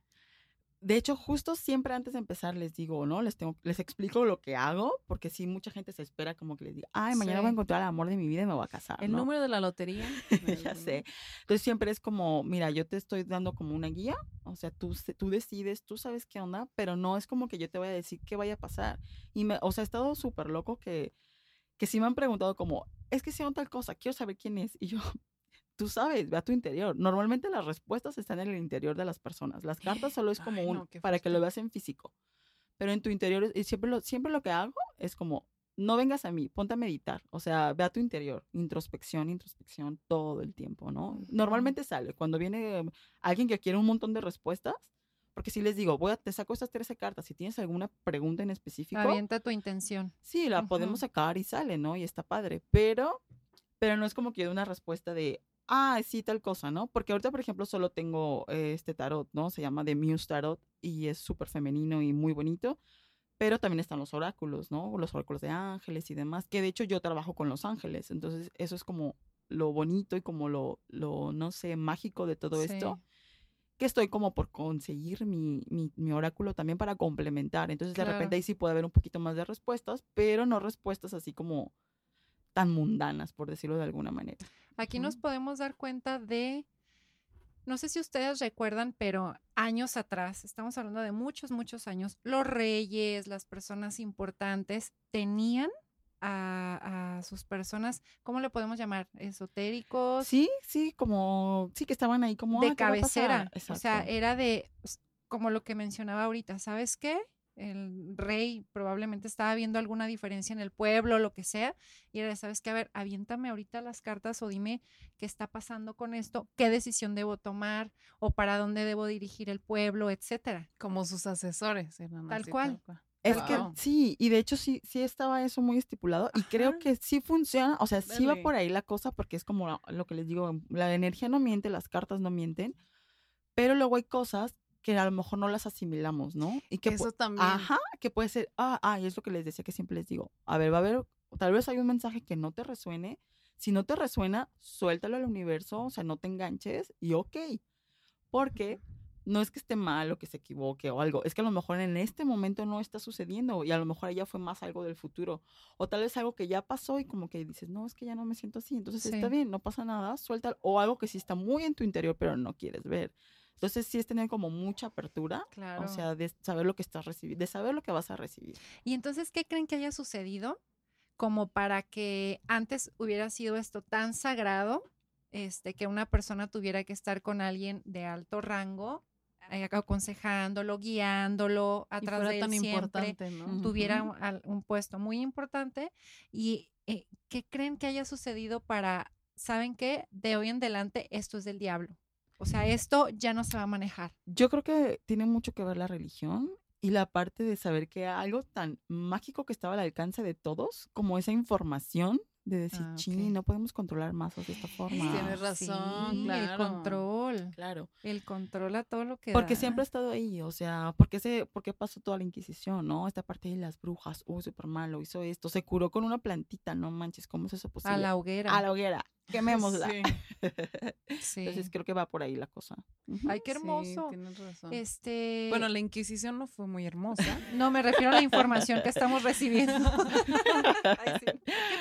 De hecho, justo siempre antes de empezar les digo, ¿no? Les tengo, les explico lo que hago, porque sí, mucha gente se espera como que les diga, ay, mañana voy a encontrar el amor de mi vida y me voy a casar, El ¿no? número de la lotería. ya sé. Entonces siempre es como, mira, yo te estoy dando como una guía, o sea, tú, tú decides, tú sabes qué onda, pero no es como que yo te voy a decir qué vaya a pasar. Y me, o sea, he estado súper loco que, que sí me han preguntado como, es que sea tal cosa, quiero saber quién es. Y yo, tú sabes, ve a tu interior. Normalmente las respuestas están en el interior de las personas. Las cartas solo es como Ay, un, no, para que lo veas en físico. Pero en tu interior, y siempre lo, siempre lo que hago es como, no vengas a mí, ponte a meditar. O sea, ve a tu interior, introspección, introspección todo el tiempo, ¿no? Normalmente sale cuando viene alguien que quiere un montón de respuestas, porque si les digo, voy a, te saco estas 13 cartas, si tienes alguna pregunta en específico, Avienta tu intención. sí, la podemos sacar y sale, ¿no? Y está padre, pero, pero no es como que yo dé una respuesta de, ah, sí, tal cosa, ¿no? Porque ahorita, por ejemplo, solo tengo eh, este tarot, ¿no? Se llama The Muse Tarot y es súper femenino y muy bonito. Pero también están los oráculos, ¿no? Los oráculos de ángeles y demás, que de hecho yo trabajo con los ángeles. Entonces, eso es como lo bonito y como lo, lo no sé, mágico de todo esto Sí. que estoy como por conseguir mi, mi, mi oráculo también para complementar. Entonces, de Claro. repente ahí sí puede haber un poquito más de respuestas, pero no respuestas así como tan mundanas, por decirlo de alguna manera. Aquí nos podemos dar cuenta de, no sé si ustedes recuerdan, pero años atrás, estamos hablando de muchos, muchos años, los reyes, las personas importantes tenían a, a sus personas, ¿cómo le podemos llamar? Esotéricos, Sí, sí, como, sí que estaban ahí como... de "Ah, ¿qué va a pasar?". cabecera. O sea, era de, s- como lo que mencionaba ahorita, ¿sabes qué? El rey probablemente estaba viendo alguna diferencia en el pueblo, lo que sea, y era de, ¿sabes qué? A ver, aviéntame ahorita las cartas o dime qué está pasando con esto, qué decisión debo tomar o para dónde debo dirigir el pueblo, etcétera. Como sus asesores. eran Tal así, cual. Es Wow. que sí, y de hecho sí, sí estaba eso muy estipulado y creo que sí funciona, o sea, sí va por ahí la cosa porque es como la- lo que les digo, la energía no miente, las cartas no mienten, pero luego hay cosas que a lo mejor no las asimilamos, ¿no? Y que Eso también. Ajá, que puede ser, ah, ah, y es lo que les decía que siempre les digo, a ver, va a haber, tal vez hay un mensaje que no te resuene, si no te resuena, suéltalo al universo, o sea, no te enganches y ok, porque no es que esté mal o que se equivoque o algo, es que a lo mejor en este momento no está sucediendo y a lo mejor ya fue más algo del futuro o tal vez algo que ya pasó y como que dices, no, es que ya no me siento así, entonces está bien, no pasa nada, suéltalo o algo que sí está muy en tu interior pero no quieres ver. Entonces sí es tener como mucha apertura, Claro. o sea, de saber lo que estás recibiendo, de saber lo que vas a recibir. Y entonces, ¿qué creen que haya sucedido? Como para que antes hubiera sido esto tan sagrado, este, que una persona tuviera que estar con alguien de alto rango, aconsejándolo, guiándolo, y atrás fuera de él tan siempre, importante, ¿no? Tuviera un, un puesto muy importante. ¿Y eh, qué creen que haya sucedido para, saben qué? De hoy en adelante esto es del diablo. O sea, esto ya no se va a manejar. Yo creo que tiene mucho que ver la religión y la parte de saber que algo tan mágico que estaba al alcance de todos, como esa información de decir, Ah, ok. "Chin, no podemos controlar masas de esta forma. Tienes razón, Sí, claro. El control. Claro. El control a todo lo que Porque da. siempre ha estado ahí, o sea, ¿por qué, se, ¿por qué pasó toda la Inquisición, no? Esta parte de las brujas, uy, súper malo, hizo esto, se curó con una plantita, no manches, ¿cómo es eso posible? A la hoguera. A la hoguera, quemémosla. Sí. Sí. Entonces creo que va por ahí la cosa. Ay, qué Sí, hermoso. tienes razón. Este. Bueno, la Inquisición no fue muy hermosa. No, me refiero a la información que estamos recibiendo. Ay, sí. Qué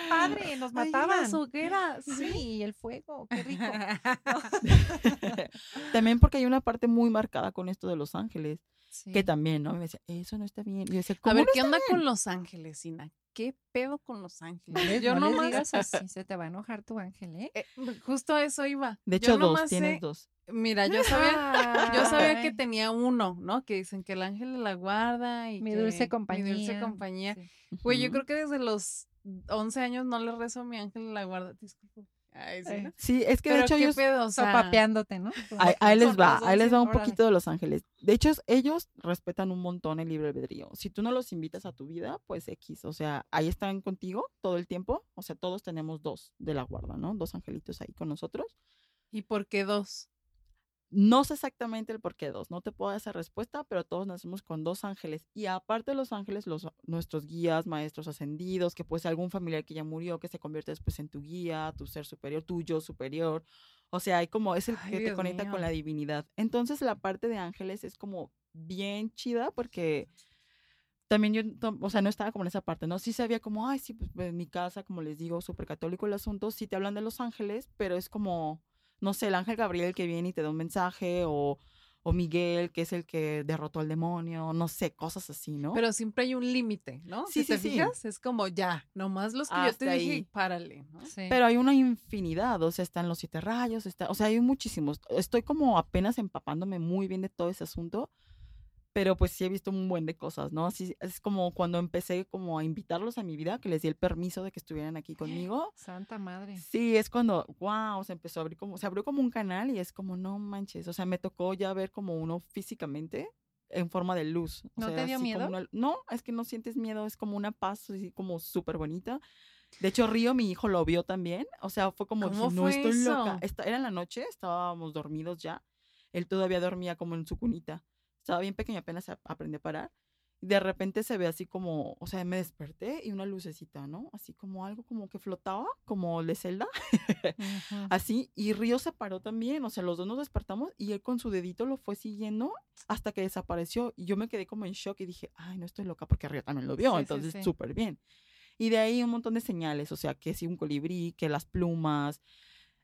padre, nos mataban. las hogueras, Sí, y el fuego, qué rico. También porque hay una parte muy marcada con esto de Los Ángeles, Sí. que también, ¿no? Me decía, eso no está bien. Y yo decía, A ¿cómo ver, no ¿qué está onda bien? con Los Ángeles, Ina? ¿Qué pedo con Los Ángeles? les, Yo no les digas así, se te va a enojar tu ángel, ¿eh? eh, justo a eso iba. De Yo hecho, dos, tienes sé- dos. Mira, yo sabía, yo sabía que tenía uno, ¿no? Que dicen que el ángel la guarda y Mi que- dulce Mi compañía. dulce compañía. Sí. Güey, yo creo que desde los 11 años no le rezo a mi ángel la guarda. Disculpa. Ay, sí. Ay, ¿no? Sí, es que de hecho ellos... pedo, o sea, Sopapeándote, ¿no? Ahí, ahí les va, ahí les va un poquito de Los Ángeles. De hecho, ellos respetan un montón el libre albedrío. Si tú no los invitas a tu vida, pues X. O sea, ahí están contigo todo el tiempo. O sea, todos tenemos dos de la guarda, ¿no? Dos angelitos ahí con nosotros. ¿Y por qué dos? No sé exactamente el por qué dos, no te puedo dar esa respuesta, pero todos nacemos con dos ángeles. Y aparte de los ángeles, los, nuestros guías, maestros ascendidos, que puede ser algún familiar que ya murió, que se convierte después en tu guía, tu ser superior, tu yo superior. O sea, hay como, es el Ay, que te conecta mío. con la divinidad. Entonces, la parte de ángeles es como bien chida porque también yo, o sea, no estaba como en esa parte, ¿no? Sí sabía como, ay, sí, pues en mi casa, como les digo, súper católico el asunto, sí te hablan de los ángeles, pero es como, no sé, el ángel Gabriel que viene y te da un mensaje, o, o Miguel, que es el que derrotó al demonio, no sé, cosas así, ¿no? Pero siempre hay un límite, ¿no? Sí, si te sí, sí. fijas, es como ya, nomás los que yo te dije, ahí. párale, ¿no? Sí. Pero hay una infinidad, o sea, están los siete rayos, está, o sea, hay muchísimos. Estoy como apenas empapándome muy bien de todo ese asunto, pero pues sí he visto un buen de cosas, ¿no? Así es como cuando empecé como a invitarlos a mi vida, que les di el permiso de que estuvieran aquí conmigo. Santa madre. Sí, es cuando, wow, se empezó a abrir como, se abrió como un canal y es como, no manches, o sea, me tocó ya ver como uno físicamente en forma de luz. o ¿No sea, te dio miedo? una- no, es que no sientes miedo, es como una paz así como súper bonita. De hecho, Río, mi hijo, lo vio también. O sea, fue como, ¿Cómo no fue estoy loca. eso? Esta- era en la noche, estábamos dormidos ya. Él todavía dormía como en su cunita. Estaba bien pequeño, apenas a- aprendió a parar. Y de repente se ve así como, o sea, me desperté y una lucecita, ¿no? Así como algo como que flotaba, como de celda, así. Y Río se paró también, o sea, los dos nos despertamos y él con su dedito lo fue siguiendo hasta que desapareció. Y yo me quedé como en shock y dije, ay, no estoy loca porque Río también lo vio, Sí, sí, entonces sí. súper bien. Y de ahí un montón de señales, o sea, que si un colibrí, que las plumas,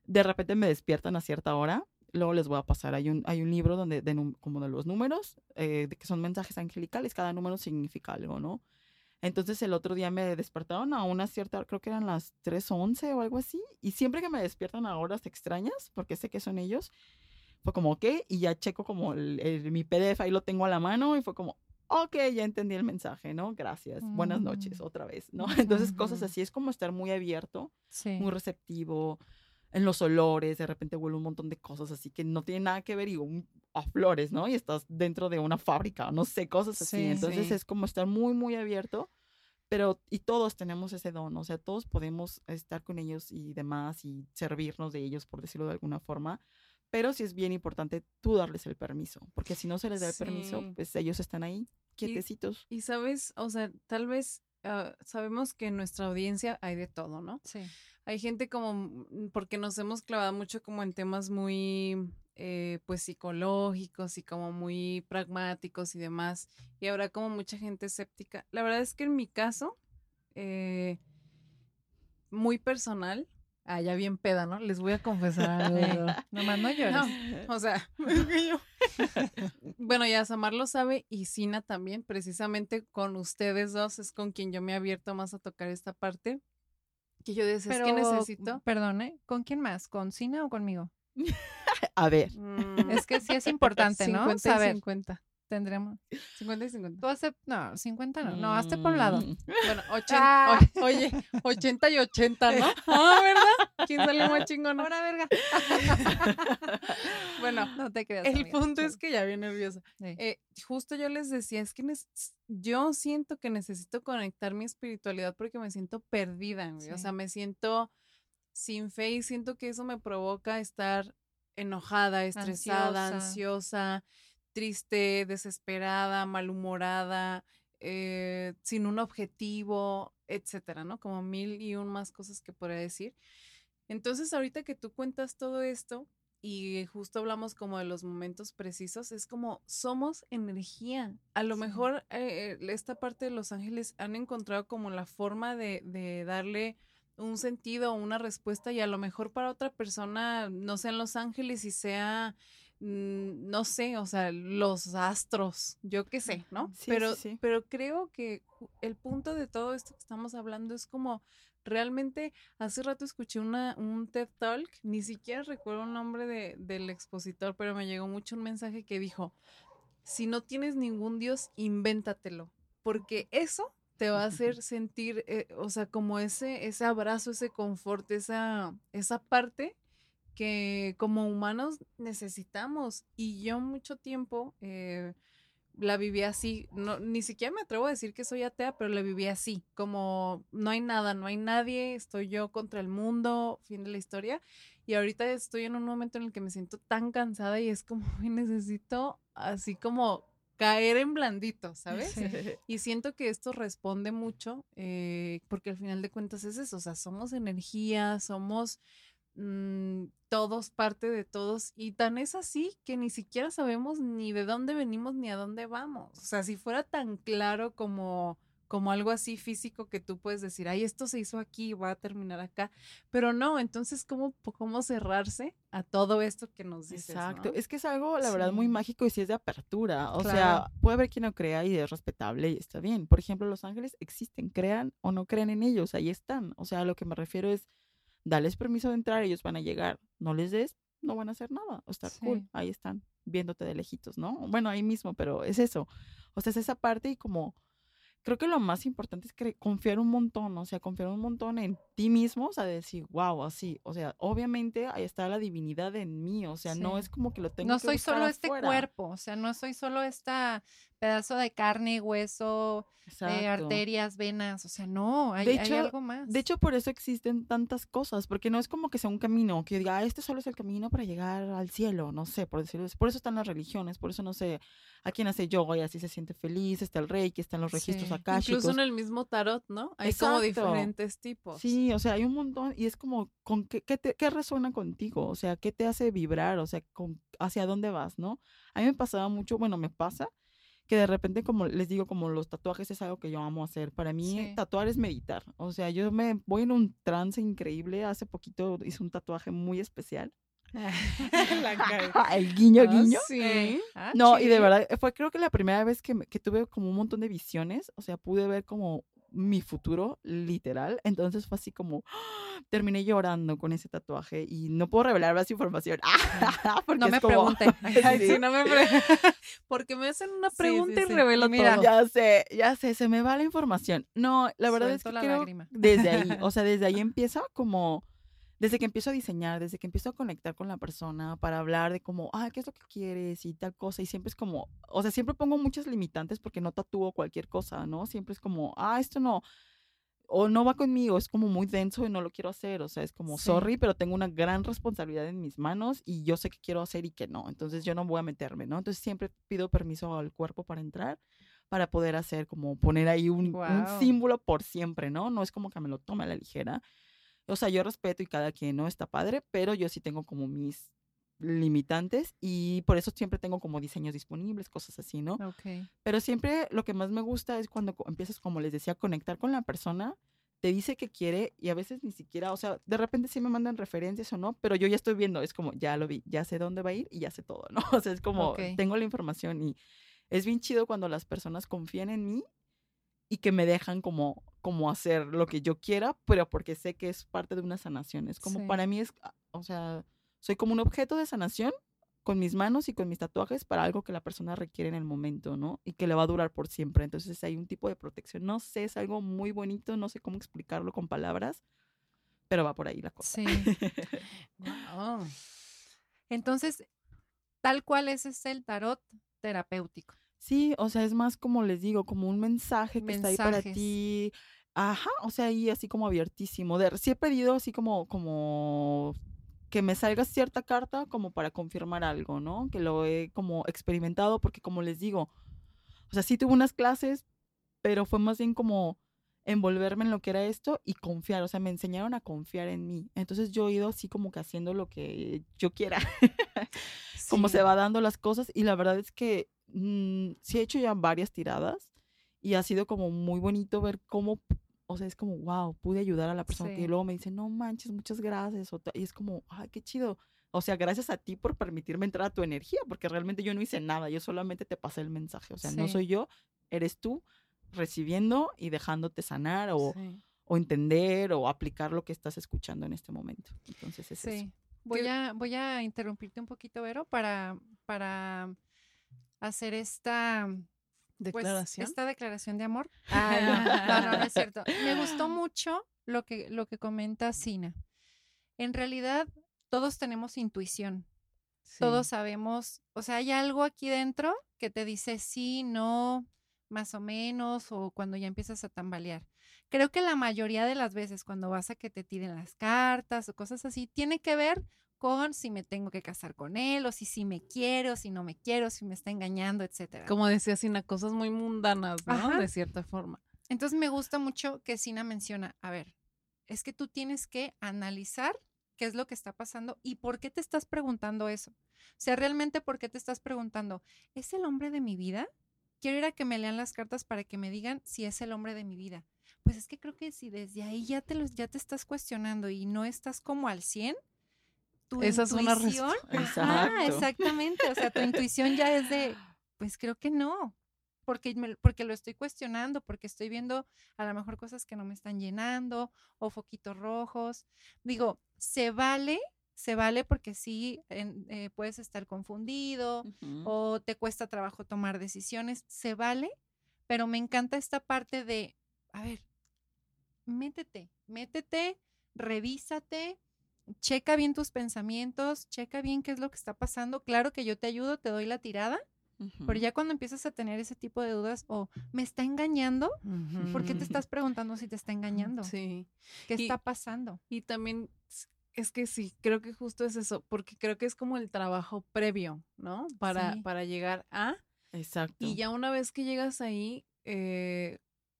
de repente me despiertan a cierta hora. Luego les voy a pasar, hay un, hay un libro donde, de, como de los números, eh, de que son mensajes angelicales, cada número significa algo, ¿no? Entonces el otro día me despertaron a una cierta, creo que eran las 3.11 o algo así, y siempre que me despiertan a horas extrañas, porque sé que son ellos, fue como, ok, y ya checo como el- el- mi PDF, ahí lo tengo a la mano, y fue como, ok, ya entendí el mensaje, ¿no? Gracias, buenas noches, Mm. otra vez, ¿no? Entonces cosas así, es como estar muy abierto Sí. muy receptivo en los olores, de repente huele un montón de cosas así que no tiene nada que ver y un- a flores, ¿no? Y estás dentro de una fábrica, no sé, cosas así. Sí, Entonces sí. es como estar muy, muy abierto, pero y todos tenemos ese don, o sea, todos podemos estar con ellos y demás y servirnos de ellos, por decirlo de alguna forma. Pero sí es bien importante tú darles el permiso, porque si no se les da el permiso, Sí. pues ellos están ahí, quietecitos. Y sabes, o sea, tal vez ah, sabemos que en nuestra audiencia hay de todo, ¿no? Sí. Hay gente como, mm, porque nos hemos clavado mucho como en temas muy, eh, pues, psicológicos y como muy pragmáticos y demás. Y habrá como mucha gente escéptica. La verdad es que en mi caso, eh, muy personal, ah, ya bien peda, ¿no? Les voy a confesar algo. Nomás no llores. No, o sea, bueno, ya Samar lo sabe y Sina también, precisamente con ustedes dos es con quien yo me he abierto más a tocar esta parte. Que yo decía, es que necesito. Perdone, ¿con quién más? ¿Con Sina o conmigo? A ver, Mm, Es que sí es importante, ¿no? 50 y Saber. 50. Tendremos. 50 y 50. Tú hace, no, 50 no, no, hazte por un lado. Mm. Bueno, 80, Ah. oye, 80 y 80, ¿no? Ah, ¿verdad? ¿Quién salió más chingón? Ahora, verga. Bueno, No te creas. el amiga, punto es que ya bien nerviosa. Sí. Eh, justo yo les decía, es que yo siento que necesito conectar mi espiritualidad porque me siento perdida, güey. O Sí. sea, me siento sin fe y siento que eso me provoca estar enojada, estresada, Ansiosa. ansiosa, triste, desesperada, malhumorada, eh, sin un objetivo, etcétera, ¿no? Como mil y un más cosas que podría decir. Entonces, ahorita que tú cuentas todo esto y justo hablamos como de los momentos precisos, es como somos energía. A lo Sí. mejor eh, eh, esta parte de Los Ángeles han encontrado como la forma de, de darle un sentido o una respuesta y a lo mejor para otra persona, no sea en Los Ángeles y sea, no sé, o sea, los astros, yo qué sé, ¿no? Sí, pero, sí. pero creo que el punto de todo esto que estamos hablando es como realmente, hace rato escuché una, un TED Talk, ni siquiera recuerdo el nombre de, del expositor, pero me llegó mucho un mensaje que dijo, si no tienes ningún Dios, invéntatelo, porque eso te va a hacer sentir, eh, o sea, como ese, ese abrazo, ese confort, esa, esa parte que como humanos necesitamos. Y yo mucho tiempo eh, la viví así, no, ni siquiera me atrevo a decir que soy atea, pero la viví así, como no hay nada, no hay nadie, estoy yo contra el mundo, fin de la historia. Y ahorita estoy en un momento en el que me siento tan cansada y es como, "Ay, necesito así como caer en blandito, ¿sabes? Sí. Y siento que esto responde mucho, eh, porque al final de cuentas es eso, o sea, somos energía, somos mm, todos parte de todos, y tan es así que ni siquiera sabemos ni de dónde venimos ni a dónde vamos. O sea, si fuera tan claro como como algo así físico que tú puedes decir, ay, esto se hizo aquí, va a terminar acá, pero no, entonces, ¿cómo, cómo cerrarse a todo esto que nos dices? Exacto, no? es que es algo, la verdad, muy mágico y si es de apertura. O Claro. sea, puede haber quien no crea y es respetable y está bien. Por ejemplo, los ángeles existen, crean o no crean en ellos, ahí están. O sea, a lo que me refiero es, dales permiso de entrar, ellos van a llegar. No les des, no van a hacer nada. O cool, Sí. ahí están, viéndote de lejitos, ¿no? Bueno, ahí mismo, pero es eso. O sea, es esa parte y como creo que lo más importante es cre- confiar un montón, o sea, confiar un montón en ti mismo, o sea, decir, wow, así, o sea, obviamente ahí está la divinidad en mí, o sea, no Sí. es como que lo tengo No que soy solo este afuera. cuerpo, o sea, no soy solo este pedazo de carne, hueso, eh, arterias, venas, o sea, no, hay, De hay hecho- algo más. De hecho, por eso existen tantas cosas, porque no es como que sea un camino, que diga, "Ah, este solo es el camino para llegar al cielo, no sé, por decirlo así. Por eso están las religiones, por eso no sé, a quien hace yoga y así se siente feliz, está el rey, que están los registros Sí. acá, Incluso en el mismo tarot, ¿no? Hay como diferentes tipos. Sí, o sea, hay un montón y es como, ¿con qué, qué, te- qué resuena contigo? O sea, ¿qué te hace vibrar? O sea, con, ¿hacia dónde vas, no? A mí me pasaba mucho, bueno, me pasa que de repente, como les digo, como los tatuajes es algo que yo amo hacer. Para mí, Sí. tatuar es meditar. O sea, yo me voy en un trance increíble. Hace poquito hice un tatuaje muy especial. El guiño, Ah, guiño. Sí. Ah, No, y de verdad, fue creo que la primera vez que, que tuve como un montón de visiones, o sea, pude ver como mi futuro, literal. Entonces fue así como, terminé llorando con ese tatuaje y no puedo revelar más información. porque No me como- pregunten. Ay, Sí. sí, no me Porque me hacen una sí, pregunta y revelo Mira, todo. Ya sé, ya sé, se me va la información. No, la verdad es que la creo desde ahí, o sea, desde ahí empieza como, desde que empiezo a diseñar, desde que empiezo a conectar con la persona para hablar de como, ah, ¿qué es lo que quieres? Y tal cosa, y siempre es como, o sea, siempre pongo muchas limitantes porque no tatúo cualquier cosa, ¿no? Siempre es como, ah, esto no, o no va conmigo, es como muy denso y no lo quiero hacer, o sea, es como, Sí. sorry, pero tengo una gran responsabilidad en mis manos y yo sé que quiero hacer y que no, entonces yo no voy a meterme, ¿no? Entonces siempre pido permiso al cuerpo para entrar para poder hacer como poner ahí un, un Guau. símbolo por siempre, ¿no? No es como que me lo tome a la ligera. O sea, yo respeto y cada quien no está padre, pero yo sí tengo como mis limitantes y por eso siempre tengo como diseños disponibles, cosas así, ¿no? Ok. Pero siempre lo que más me gusta es cuando empiezas, como les decía, a conectar con la persona, te dice que quiere y a veces ni siquiera, o sea, de repente sí me mandan referencias o no, pero yo ya estoy viendo, es como, ya lo vi, ya sé dónde va a ir y ya sé todo, ¿no? O sea, es como, Ok. tengo la información y es bien chido cuando las personas confían en mí y que me dejan como, como hacer lo que yo quiera, pero porque sé que es parte de una sanación. Es como, Sí. para mí es, ah, o sea, soy como un objeto de sanación con mis manos y con mis tatuajes para algo que la persona requiere en el momento, ¿no? Y que le va a durar por siempre. Entonces hay un tipo de protección. No sé, es algo muy bonito, no sé cómo explicarlo con palabras, pero va por ahí la cosa. Sí. Wow. Entonces, tal cual ese es el tarot terapéutico. Sí, o sea, es más como les digo, como un mensaje que está ahí para ti. Ajá, o sea, ahí así como abiertísimo. De, sí he pedido así como, como que me salga cierta carta como para confirmar algo, ¿no? Que lo he como experimentado porque como les digo, o sea, sí tuve unas clases, pero fue más bien como envolverme en lo que era esto y confiar, o sea, me enseñaron a confiar en mí. Entonces yo he ido así como que haciendo lo que yo quiera, como se Sí. va dando las cosas y la verdad es que mm, sí he hecho ya varias tiradas y ha sido como muy bonito ver cómo, o sea, es como, wow, pude ayudar a la persona Sí. que luego me dice, no manches, muchas gracias, y es como, ay, qué chido. O sea, gracias a ti por permitirme entrar a tu energía, porque realmente yo no hice nada, yo solamente te pasé el mensaje. O sea, no soy yo, eres tú recibiendo y dejándote sanar o, Sí. o entender o aplicar lo que estás escuchando en este momento. Entonces es eso. Voy ¿Qué- a, voy a interrumpirte un poquito, Vero, para, para hacer esta, pues, Declaración. esta declaración de amor. No, no, no es cierto. Me gustó mucho lo que, lo que comenta Sina. En realidad, todos tenemos intuición. Sí. Todos sabemos, o sea, hay algo aquí dentro que te dice sí, no, más o menos, o cuando ya empiezas a tambalear. Creo que la mayoría de las veces cuando vas a que te tiren las cartas o cosas así, tiene que ver con si me tengo que casar con él, o si sí me quiere, o si no me quiero, si me está engañando, etcétera. Como decía Sina, cosas muy mundanas, ¿no? Ajá. De cierta forma. Entonces me gusta mucho que Sina menciona, a ver, es que tú tienes que analizar qué es lo que está pasando y por qué te estás preguntando eso. O sea, realmente por qué te estás preguntando, ¿es el hombre de mi vida? Quiero ir a que me lean las cartas para que me digan si es el hombre de mi vida. Pues es que creo que si desde ahí ya te los ya te estás cuestionando y no estás como al 100, tu Esa es una ajá, exactamente, o sea, tu intuición ya es de pues creo que no, porque, me- porque lo estoy cuestionando, porque estoy viendo a lo mejor cosas que no me están llenando o foquitos rojos. Digo, se vale, se vale porque sí en- eh, puedes estar confundido o te cuesta trabajo tomar decisiones, se vale, pero me encanta esta parte de, a ver, métete, métete, revísate, checa bien tus pensamientos, checa bien qué es lo que está pasando. Claro que yo te ayudo, te doy la tirada, pero ya cuando empiezas a tener ese tipo de dudas o me está engañando, ¿por qué te estás preguntando si te está engañando? Sí. ¿Qué Y- está pasando? Y también es que sí, creo que justo es eso, porque creo que es como el trabajo previo, ¿no? Para, Sí. para llegar a, Exacto. y ya una vez que llegas ahí, eh,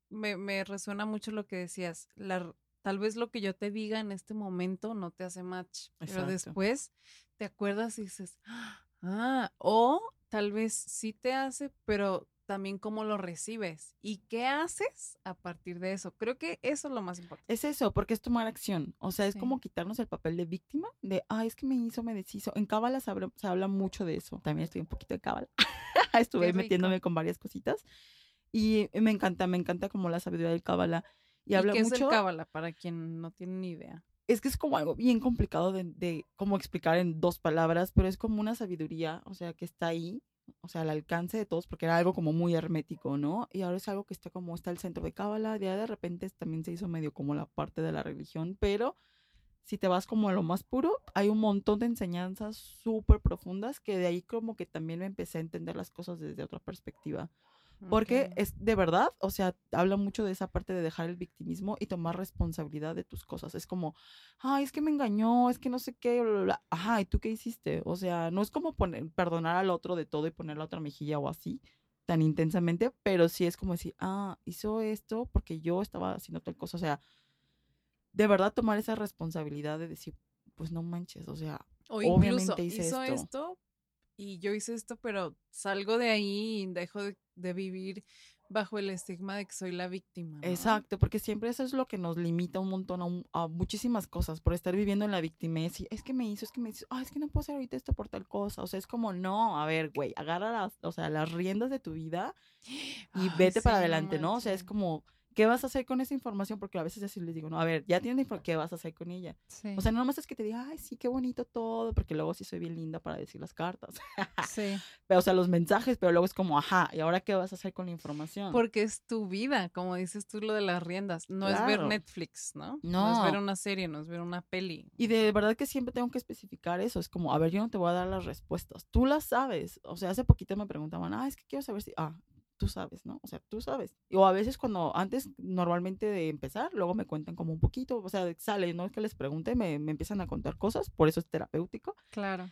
me, me resuena mucho lo que decías, la, tal vez lo que yo te diga en este momento no te hace match, pero Exacto. después te acuerdas y dices, ah, o tal vez sí te hace, pero también cómo lo recibes y qué haces a partir de eso. Creo que eso es lo más importante. Es eso, porque es tomar acción. O sea, es Sí. como quitarnos el papel de víctima, de, ay, es que me hizo, me deshizo. En Cábala se habla, se habla mucho de eso. También estoy un poquito de Cábala. Estuve metiéndome con varias cositas. Y me encanta, me encanta como la sabiduría del Cábala. Y, ¿Y habla qué es el cábala para quien no tiene ni idea? es que es como algo bien complicado de, de cómo explicar en dos palabras, pero es como una sabiduría, o sea, que está ahí, o sea, al alcance de todos, porque era algo como muy hermético, ¿no? Y ahora es algo que está como, está el centro de Cábala, ya de repente también se hizo medio como la parte de la religión, pero si te vas como a lo más puro, hay un montón de enseñanzas súper profundas que de ahí como que también me empecé a entender las cosas desde otra perspectiva. Porque es de verdad, o sea, habla mucho de esa parte de dejar el victimismo y tomar responsabilidad de tus cosas. Es como, ay, es que me engañó, es que no sé qué, bla, bla, bla". Ajá, ¿y tú qué hiciste? O sea, no es como poner, perdonar al otro de todo y poner la otra mejilla o así, tan intensamente, pero sí es como decir, ah, hizo esto porque yo estaba haciendo tal cosa. O sea, de verdad tomar esa responsabilidad de decir, pues no manches, o sea, O incluso obviamente hice hizo esto. esto. Y yo hice esto, pero salgo de ahí y dejo de, de vivir bajo el estigma de que soy la víctima. ¿no? Exacto, porque siempre eso es lo que nos limita un montón a, un- a muchísimas cosas, por estar viviendo en la victimez y es que me hizo, es que me hizo, ay, es que no puedo hacer ahorita esto por tal cosa, o sea, es como, no, a ver, güey, agarra las, o sea, las riendas de tu vida y vete para sí, adelante, ¿no? O sea, es como, ¿qué vas a hacer con esa información? Porque a veces así les digo, no, a ver, ya tienes ¿qué vas a hacer con ella? Sí. O sea, no nomás es que te diga, ay, sí, qué bonito todo, porque luego sí soy bien linda para decir las cartas. sí. pero, o sea, los mensajes, pero luego es como, ajá, ¿y ahora qué vas a hacer con la información? Porque es tu vida, como dices tú lo de las riendas. No es ver. Netflix, ¿no? No es ver No. una serie, no es ver una peli. Y de verdad que siempre tengo que especificar eso. Es como, a ver, yo no te voy a dar las respuestas. Tú las sabes. O sea, hace poquito me preguntaban, ah, es que quiero saber si. Ah, tú sabes, ¿no? O sea, tú sabes. O a veces cuando, antes, normalmente de empezar, luego me cuentan como un poquito. O sea, sale, no es que les pregunte, me, me empiezan a contar cosas. Por eso es terapéutico. Claro.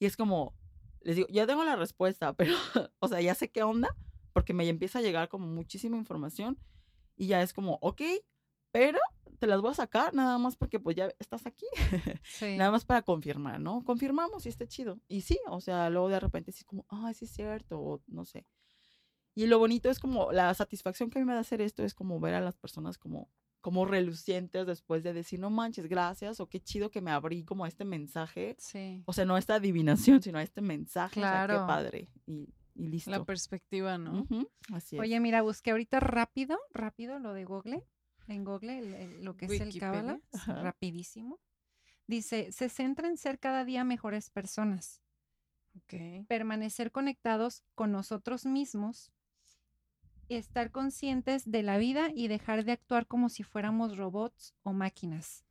Y es como, les digo, ya tengo la respuesta, pero, o sea, ya sé qué onda, porque me empieza a llegar como muchísima información. Y ya es como, ok, pero te las voy a sacar nada más porque pues ya estás aquí. Sí. Nada más para confirmar, ¿no? Confirmamos y está chido. Y sí, o sea, luego de repente sí es como, ay, sí es cierto, o no sé. Y lo bonito es como, la satisfacción que a mí me da hacer esto es como ver a las personas como, como relucientes después de decir, no manches, gracias, o qué chido que me abrí como a este mensaje. Sí. O sea, no a esta adivinación, sino a este mensaje. O sea, Claro. qué padre. Y, y listo. La perspectiva, ¿no? Así es. Oye, mira, busqué ahorita rápido, rápido lo de Google. En Google, el- el- lo que es el Ajá. rapidísimo. Dice, se centra en ser cada día mejores personas, Ok. permanecer conectados con nosotros mismos, estar conscientes de la vida y dejar de actuar como si fuéramos robots o máquinas,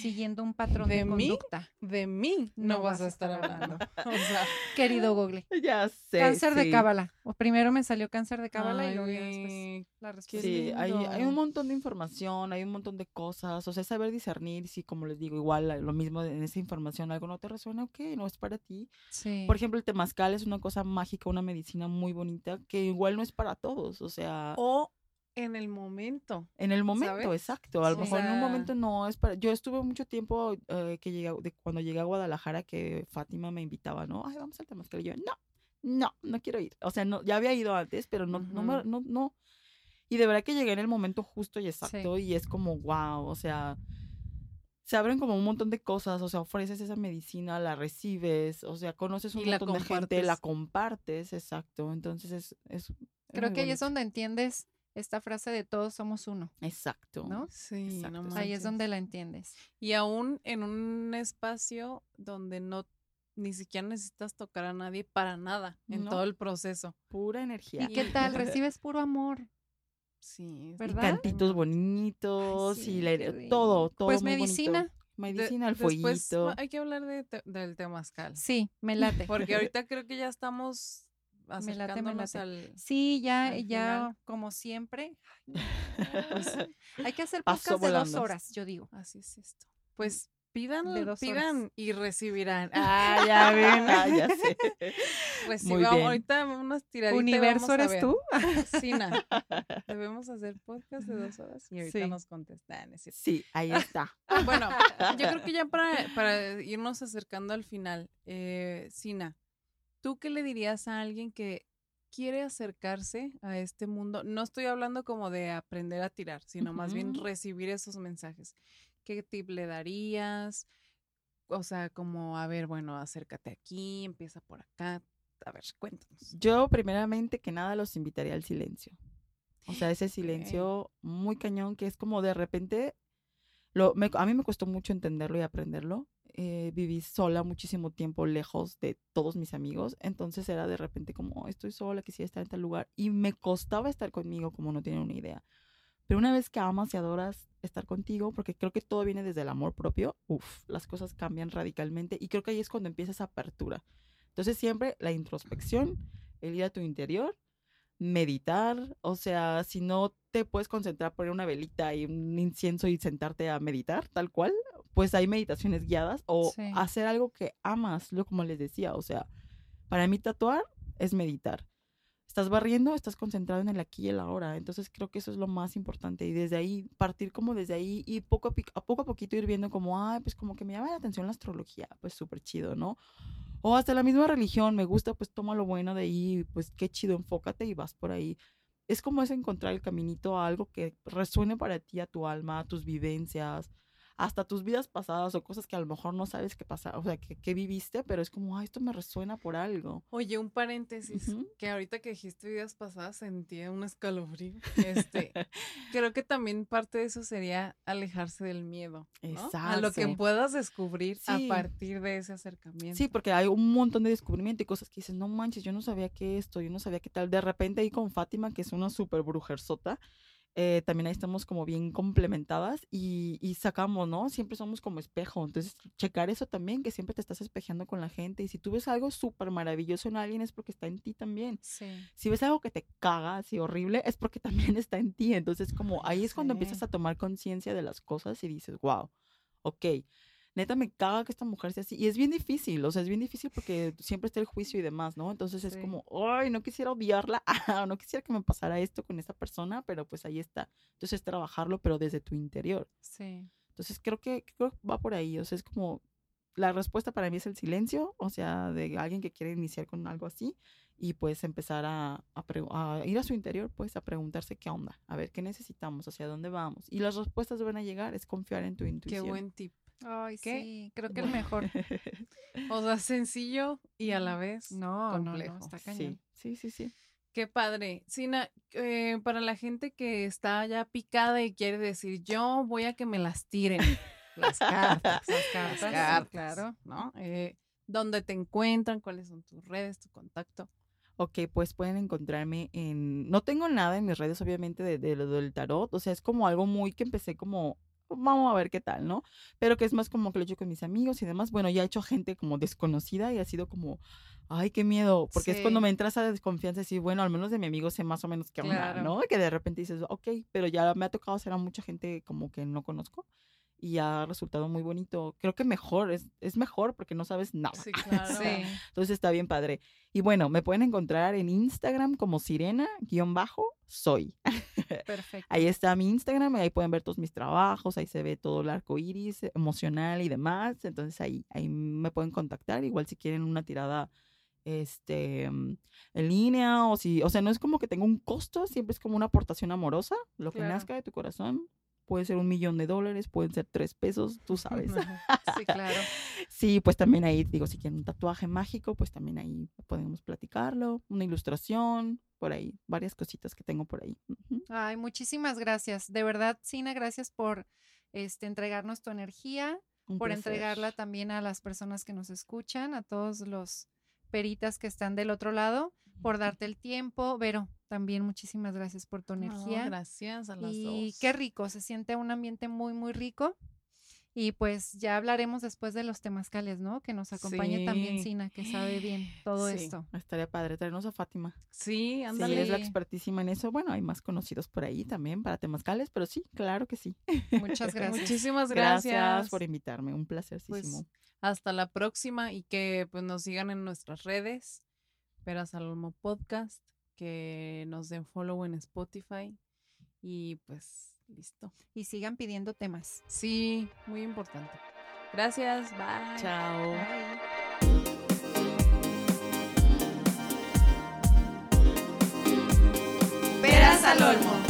siguiendo un patrón de, ¿De mí? conducta. De mí no, vas a estar hablando. O sea, Querido Google. Ya sé. Cáncer de cábala. O primero me salió cáncer de cábala y luego después la respuesta. Sí, hay, hay un montón de información, hay un montón de cosas, o sea, saber discernir, si como les digo, igual lo mismo en esa información, algo no te resuena, ok, no es para ti. Sí. Por ejemplo, el temazcal es una cosa mágica, una medicina muy bonita, que igual no es para todos, o sea, O en el momento. en el momento, ¿sabes? exacto, a lo Sí. mejor en un momento no es para, yo estuve mucho tiempo eh, que llegué, de cuando llegué a Guadalajara, que Fátima me invitaba, ¿no? Ay, vamos al temazcal, y yo, no, no, no quiero ir, o sea, no, ya había ido antes, pero no, no, me- no, no, y de verdad que llegué en el momento justo y exacto y es como, wow, o sea, se abren como un montón de cosas, o sea, ofreces esa medicina, la recibes, o sea, conoces un Y montón de gente, la compartes. exacto, entonces es... es es Creo que ahí es bonito. donde entiendes esta frase de todos somos uno, Exacto. ¿no? Sí, Exacto, no exacto. Ahí es donde la entiendes. Y aún en un espacio donde no ni siquiera necesitas tocar a nadie para nada en No. todo el proceso. Pura energía. ¿Y qué tal? Recibes puro amor. Sí. Y ¿verdad? cantitos bonitos sí, y la- todo, todo Pues muy bonito. medicina. De- Medicina, el después fueguito. hay que hablar de te- del temazcal. Sí, me late. Porque ahorita creo que ya estamos Me late, me late. al... Sí, ya, al ya, final. como siempre. Pues, hay que hacer podcast de dos horas, yo digo. Así es esto. Pues pidan, De dos horas. pidan y recibirán. Ah, ya ven. Ah, ya sé. Pues vamos, bien. ahorita unas tiraditas. ¿Universo eres tú? Sina, debemos hacer podcast de dos horas y ahorita Sí. nos contestan. es. Sí, ahí está. Bueno, yo creo que ya para, para irnos acercando al final, eh, Sina, ¿tú qué le dirías a alguien que quiere acercarse a este mundo? No estoy hablando como de aprender a tirar, sino más bien recibir esos mensajes. ¿Qué tip le darías? O sea, como, a ver, bueno, acércate aquí, empieza por acá. A ver, cuéntanos. Yo, primeramente que nada, los invitaría al silencio. O sea, ese silencio muy cañón que es como de repente. Lo, me- a mí me costó mucho entenderlo y aprenderlo. Eh, viví sola muchísimo tiempo lejos de todos mis amigos. Entonces era de repente como, estoy sola, quisiera estar en tal lugar. Y me costaba estar conmigo como no tienen una idea. Pero una vez que amas y adoras estar contigo, porque creo que todo viene desde el amor propio, uff, las cosas cambian radicalmente. Y creo que ahí es cuando empieza esa apertura. Entonces siempre la introspección, el ir a tu interior, meditar, o sea, si no te puedes concentrar, poner una velita y un incienso y sentarte a meditar, tal cual, pues hay meditaciones guiadas o Sí. hacer algo que amas, lo como les decía, o sea, para mí tatuar es meditar. Estás barriendo, estás concentrado en el aquí y el ahora. Entonces creo que eso es lo más importante. Y desde ahí, partir como desde ahí y poco a, pic- a poco a poquito ir viendo como, ay, pues como que me llama la atención la astrología, pues súper chido, ¿no? O hasta la misma religión, me gusta, pues toma lo bueno de ahí, pues qué chido, enfócate y vas por ahí. Es como es encontrar el caminito a algo que resuene para ti, a tu alma, a tus vivencias, hasta tus vidas pasadas o cosas que a lo mejor no sabes qué pasa, o sea, que, que viviste, pero es como, ay, esto me resuena por algo. Oye, un paréntesis, que ahorita que dijiste vidas pasadas sentía un escalofrío. Este, creo que también parte de eso sería alejarse del miedo, ¿no? A lo que Exacto. puedas descubrir Sí. a partir de ese acercamiento. Sí, porque hay un montón de descubrimiento y cosas que dices, no manches, yo no sabía que esto, yo no sabía qué tal. De repente ahí con Fátima, que es una súper brujersota, eh, también ahí estamos como bien complementadas y, y sacamos, ¿no? Siempre somos como espejo. Entonces, checar eso también, que siempre te estás espejeando con la gente. Y si tú ves algo súper maravilloso en alguien, es porque está en ti también. Sí. Si ves algo que te caga así horrible, es porque también está en ti. Entonces, como ahí es cuando empiezas a tomar conciencia de las cosas y dices, wow, ok, neta me caga que esta mujer sea así. Y es bien difícil, o sea, es bien difícil porque siempre está el juicio y demás, ¿no? Entonces es como, ay, no quisiera odiarla, ah, no quisiera que me pasara esto con esa persona, pero pues ahí está. Entonces trabajarlo, pero desde tu interior. Sí. Entonces creo que, creo que va por ahí, o sea, es como, la respuesta para mí es el silencio, o sea, de alguien que quiere iniciar con algo así y pues empezar a, a pre- a ir a su interior, pues a preguntarse qué onda, a ver qué necesitamos, hacia dónde vamos. Y las respuestas van a llegar, es confiar en tu Qué intuición. buen tip. Ay, ¿Qué? sí, creo que el mejor. O sea, sencillo y a la vez No, no, complejo. no, está cañón. Sí, sí, sí, sí. Qué padre. Sina, eh, para la gente que está ya picada y quiere decir, yo voy a que me las tiren. Las cartas. Las cartas, claro. ¿no? Eh, ¿Dónde te encuentran? ¿Cuáles son tus redes, tu contacto? Ok, pues pueden encontrarme en... No tengo nada en mis redes, obviamente, de, de lo del tarot. O sea, es como algo muy que empecé como... Vamos a ver qué tal, ¿no? Pero que es más como que lo he hecho con mis amigos y demás. Bueno, ya he hecho gente como desconocida y ha sido como... Ay, qué miedo. Porque es cuando me entras a desconfianza y decir, bueno, al menos de mi amigo sé más o menos qué onda, Claro. ¿no? Que de repente dices, ok, pero ya me ha tocado hacer a mucha gente como que no conozco. Y ha resultado muy bonito. Creo que mejor, es, es mejor porque no sabes nada. Sí, claro. Sí. Entonces está bien padre. Y bueno, me pueden encontrar en Instagram como sirena-soy. Perfecto. Ahí está mi Instagram, ahí pueden ver todos mis trabajos, ahí se ve todo el arco iris emocional y demás. Entonces ahí, ahí me pueden contactar. Igual si quieren una tirada este mm, en línea o si, o sea, no es como que tenga un costo, siempre es como una aportación amorosa, lo que nazca de tu corazón. Puede ser un millón de dólares, pueden ser tres pesos, tú sabes. Sí, claro. Sí, pues también ahí, digo, si quieren un tatuaje mágico, pues también ahí podemos platicarlo, una ilustración, por ahí, varias cositas que tengo por ahí. Ay, muchísimas gracias. De verdad, Sina, gracias por este, entregarnos tu energía, Un por placer. entregarla también a las personas que nos escuchan, a todos los peritas que están del otro lado, por darte el tiempo. Vero, también muchísimas gracias por tu No, energía. gracias a las y dos. qué rico, se siente un ambiente muy, muy rico. Y pues ya hablaremos después de los temazcales, ¿no? Que nos acompañe también Sí. Sina, que sabe bien todo Sí. esto. Estaría padre traernos a Fátima. Sí, Sí, ándale. es la expertísima en eso. Bueno, hay más conocidos por ahí también para temazcales, pero sí, claro que sí. Muchas gracias. Muchísimas gracias. Gracias por invitarme, un placercísimo. Pues, hasta la próxima y que pues nos sigan en nuestras redes, Peras al Olmo Podcast, que nos den follow en Spotify y pues listo. Y sigan pidiendo temas. Sí, muy importante. Gracias, bye. Chao. Peras al olmo.